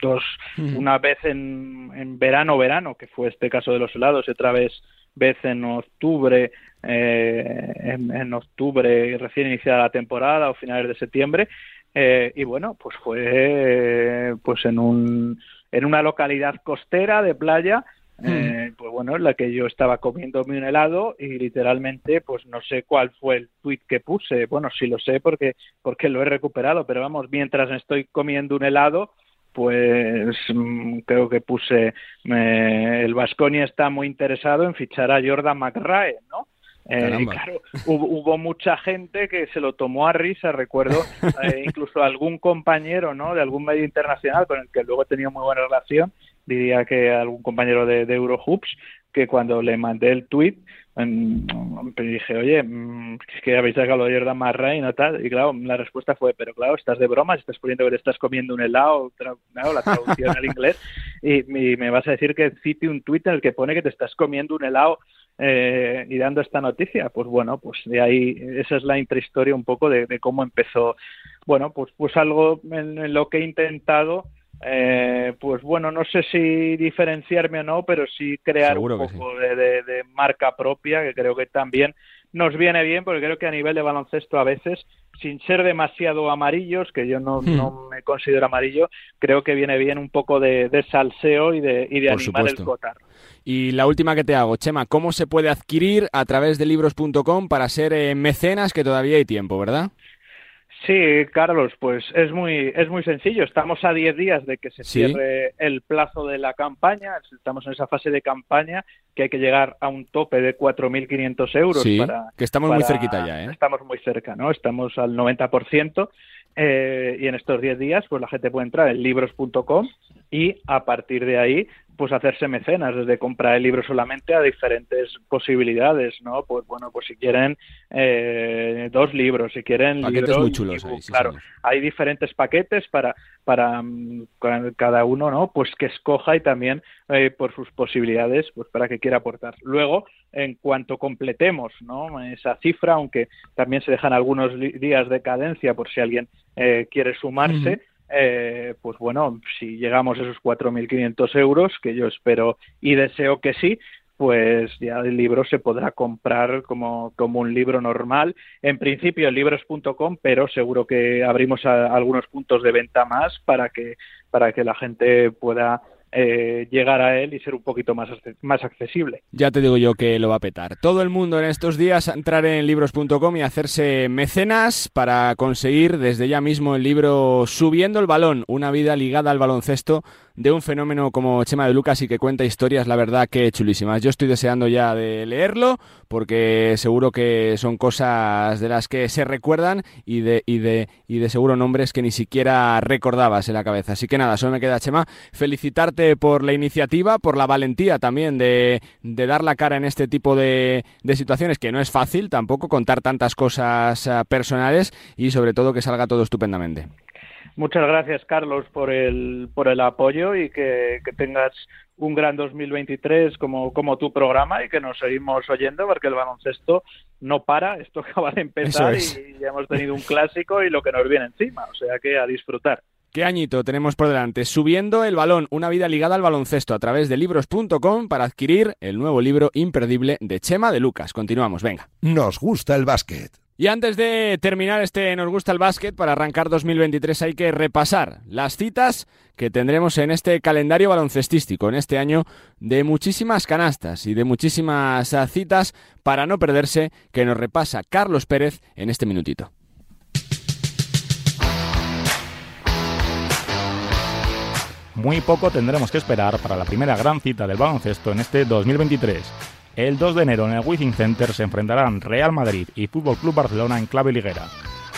Dos, Una vez en, en verano, verano, que fue este caso de los helados, y otra vez vez en octubre, eh, en, octubre recién iniciada la temporada o finales de septiembre. Eh, y bueno, pues fue pues en un en una localidad costera de playa, eh, pues bueno, en la que yo estaba comiéndome un helado y literalmente, pues no sé cuál fue el tweet que puse. Bueno, sí lo sé porque porque lo he recuperado, pero vamos, mientras estoy comiendo un helado, pues mm, creo que puse el Vasconia está muy interesado en fichar a Jordan McRae, ¿no? Eh, claro, hubo, mucha gente que se lo tomó a risa, recuerdo eh, incluso algún compañero ¿no? de algún medio internacional con el que luego he tenido muy buena relación, diría que algún compañero de, de Eurohoops, que cuando le mandé el tweet dije, oye, mm, es que habéis sacado de Jordan Marray y tal. Y claro, la respuesta fue, pero claro, estás de broma, estás poniendo que te estás comiendo un helado, la traducción al inglés, y, me vas a decir que cite un tweet en el que pone que te estás comiendo un helado eh, y dando esta noticia. Pues bueno, pues de ahí, esa es la intrahistoria un poco de, cómo empezó. Bueno, pues, pues algo en lo que he intentado eh, pues bueno, no sé si diferenciarme o no, pero sí crear un poco de, marca propia, que creo que también nos viene bien, porque creo que a nivel de baloncesto a veces, sin ser demasiado amarillos, que yo no, hmm. me considero amarillo, creo que viene bien un poco de, salseo y de, y de animar el cotar. Y la última que te hago, Chema, ¿cómo se puede adquirir a través de libros.com para ser eh, mecenas, que todavía hay tiempo, ¿verdad? Sí, Carlos, pues es muy es muy sencillo. Estamos a 10 días de que se cierre el plazo de la campaña. Estamos en esa fase de campaña que hay que llegar a un tope de 4.500 euros. Sí, que estamos muy cerquita ya, ¿eh? Estamos muy cerca, ¿no? Estamos al 90%. Eh, y en estos 10 días, pues la gente puede entrar en libros.com y a partir de ahí, pues hacerse mecenas, desde comprar el libro solamente a diferentes posibilidades, ¿no? Pues bueno, pues si quieren eh, dos libros, si quieren paquetes libros, muy chulos claro, hay diferentes paquetes para para mm, cada uno, ¿no? Pues que escoja y también eh, por sus posibilidades, pues para que quiera aportar. Luego, en cuanto completemos, ¿no? Esa cifra, aunque también se dejan algunos días de cadencia por si alguien eh, quiere sumarse. Eh, pues bueno, si llegamos a esos 4.500 euros, que yo espero y deseo que sí, pues ya el libro se podrá comprar como, como un libro normal. En principio en libros.com, pero seguro que abrimos algunos puntos de venta más para que, para que la gente pueda eh, llegar a él y ser un poquito más, más accesible. Ya te digo yo que lo va a petar. Todo el mundo en estos días a entrar en libros.com y hacerse mecenas para conseguir desde ya mismo el libro Subiendo el balón, una vida ligada al baloncesto de un fenómeno como Chema de Lucas y que cuenta historias, la verdad que chulísimas. Yo estoy deseando ya de leerlo porque seguro que son cosas de las que se recuerdan y de, y de, y de seguro nombres que ni siquiera recordabas en la cabeza. Así que nada, solo me queda, Chema, felicitarte por la iniciativa, por la valentía también de, de dar la cara en este tipo de, de situaciones, que no es fácil tampoco contar tantas cosas eh, personales y sobre todo que salga todo estupendamente. Muchas gracias, Carlos, por el, por el apoyo y que, tengas un gran 2023 como, como tu programa y que nos seguimos oyendo porque el baloncesto no para, esto acaba de empezar y ya hemos tenido un clásico y lo que nos viene encima, o sea que a disfrutar. ¿Qué añito tenemos por delante? Subiendo el balón, una vida ligada al baloncesto a través de libros.com para adquirir el nuevo libro imperdible de Chema de Lucas. Continuamos, venga. Nos gusta el básquet. Y antes de terminar este Nos gusta el básquet, para arrancar 2023 hay que repasar las citas que tendremos en este calendario baloncestístico, en este año de muchísimas canastas y de muchísimas ah, citas para no perderse, que nos repasa Carlos Pérez en este minutito. Muy poco tendremos que esperar para la primera gran cita del baloncesto en este 2023 el 2 de enero en el Wizzing Center se enfrentarán Real Madrid y Fútbol Club Barcelona en clave liguera.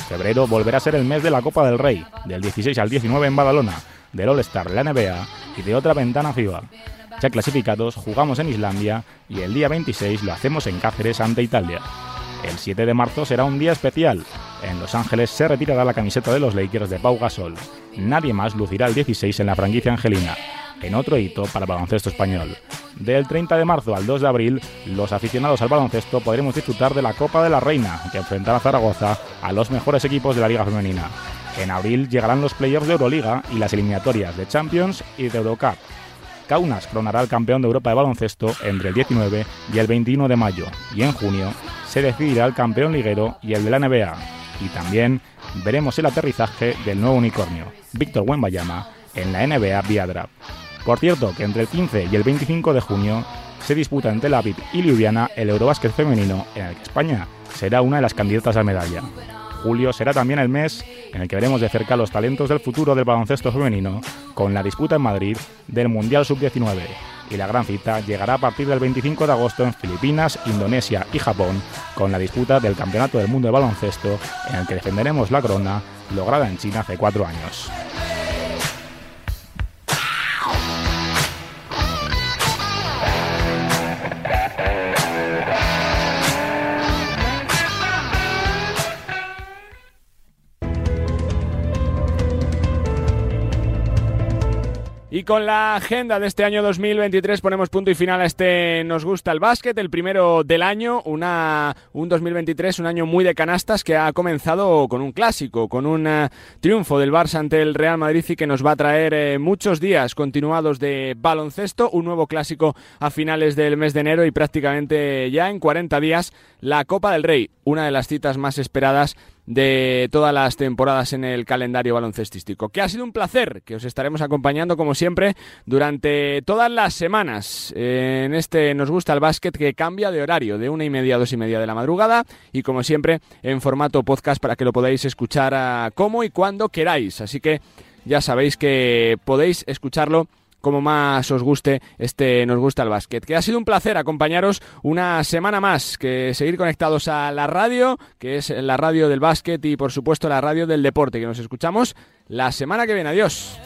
Febrero volverá a ser el mes de la Copa del Rey, del 16 al 19 en Badalona, del All-Star la NBA y de otra ventana FIBA. Ya clasificados, jugamos en Islandia y el día 26 lo hacemos en Cáceres ante Italia. El 7 de marzo será un día especial. En Los Ángeles se retirará la camiseta de los Lakers de Pau Gasol. Nadie más lucirá el 16 en la franquicia angelina en otro hito para el baloncesto español. Del 30 de marzo al 2 de abril, los aficionados al baloncesto podremos disfrutar de la Copa de la Reina, que enfrentará a Zaragoza a los mejores equipos de la Liga Femenina. En abril llegarán los playoffs de Euroliga y las eliminatorias de Champions y de Eurocup. Kaunas coronará al campeón de Europa de baloncesto entre el 19 y el 21 de mayo, y en junio se decidirá el campeón liguero y el de la NBA. Y también veremos el aterrizaje del nuevo unicornio, Víctor Wembayama, en la NBA vía draft. Por cierto, que entre el 15 y el 25 de junio se disputa en Tel Aviv y Ljubljana el Eurobásquet femenino, en el que España será una de las candidatas a medalla. Julio será también el mes en el que veremos de cerca los talentos del futuro del baloncesto femenino, con la disputa en Madrid del Mundial Sub-19. Y la gran cita llegará a partir del 25 de agosto en Filipinas, Indonesia y Japón, con la disputa del Campeonato del Mundo de Baloncesto, en el que defenderemos la corona lograda en China hace cuatro años. Y con la agenda de este año 2023 ponemos punto y final a este Nos gusta el básquet, el primero del año, una, un 2023, un año muy de canastas que ha comenzado con un clásico, con un eh, triunfo del Barça ante el Real Madrid y que nos va a traer eh, muchos días continuados de baloncesto, un nuevo clásico a finales del mes de enero y prácticamente ya en 40 días la Copa del Rey, una de las citas más esperadas de todas las temporadas en el calendario baloncestístico. Que ha sido un placer, que os estaremos acompañando como siempre durante todas las semanas. En este Nos gusta el básquet que cambia de horario, de una y media a dos y media de la madrugada y como siempre en formato podcast para que lo podáis escuchar a como y cuando queráis. Así que ya sabéis que podéis escucharlo como más os guste este Nos gusta el básquet. Que ha sido un placer acompañaros una semana más, que seguir conectados a la radio, que es la radio del básquet y por supuesto la radio del deporte, que nos escuchamos la semana que viene. Adiós.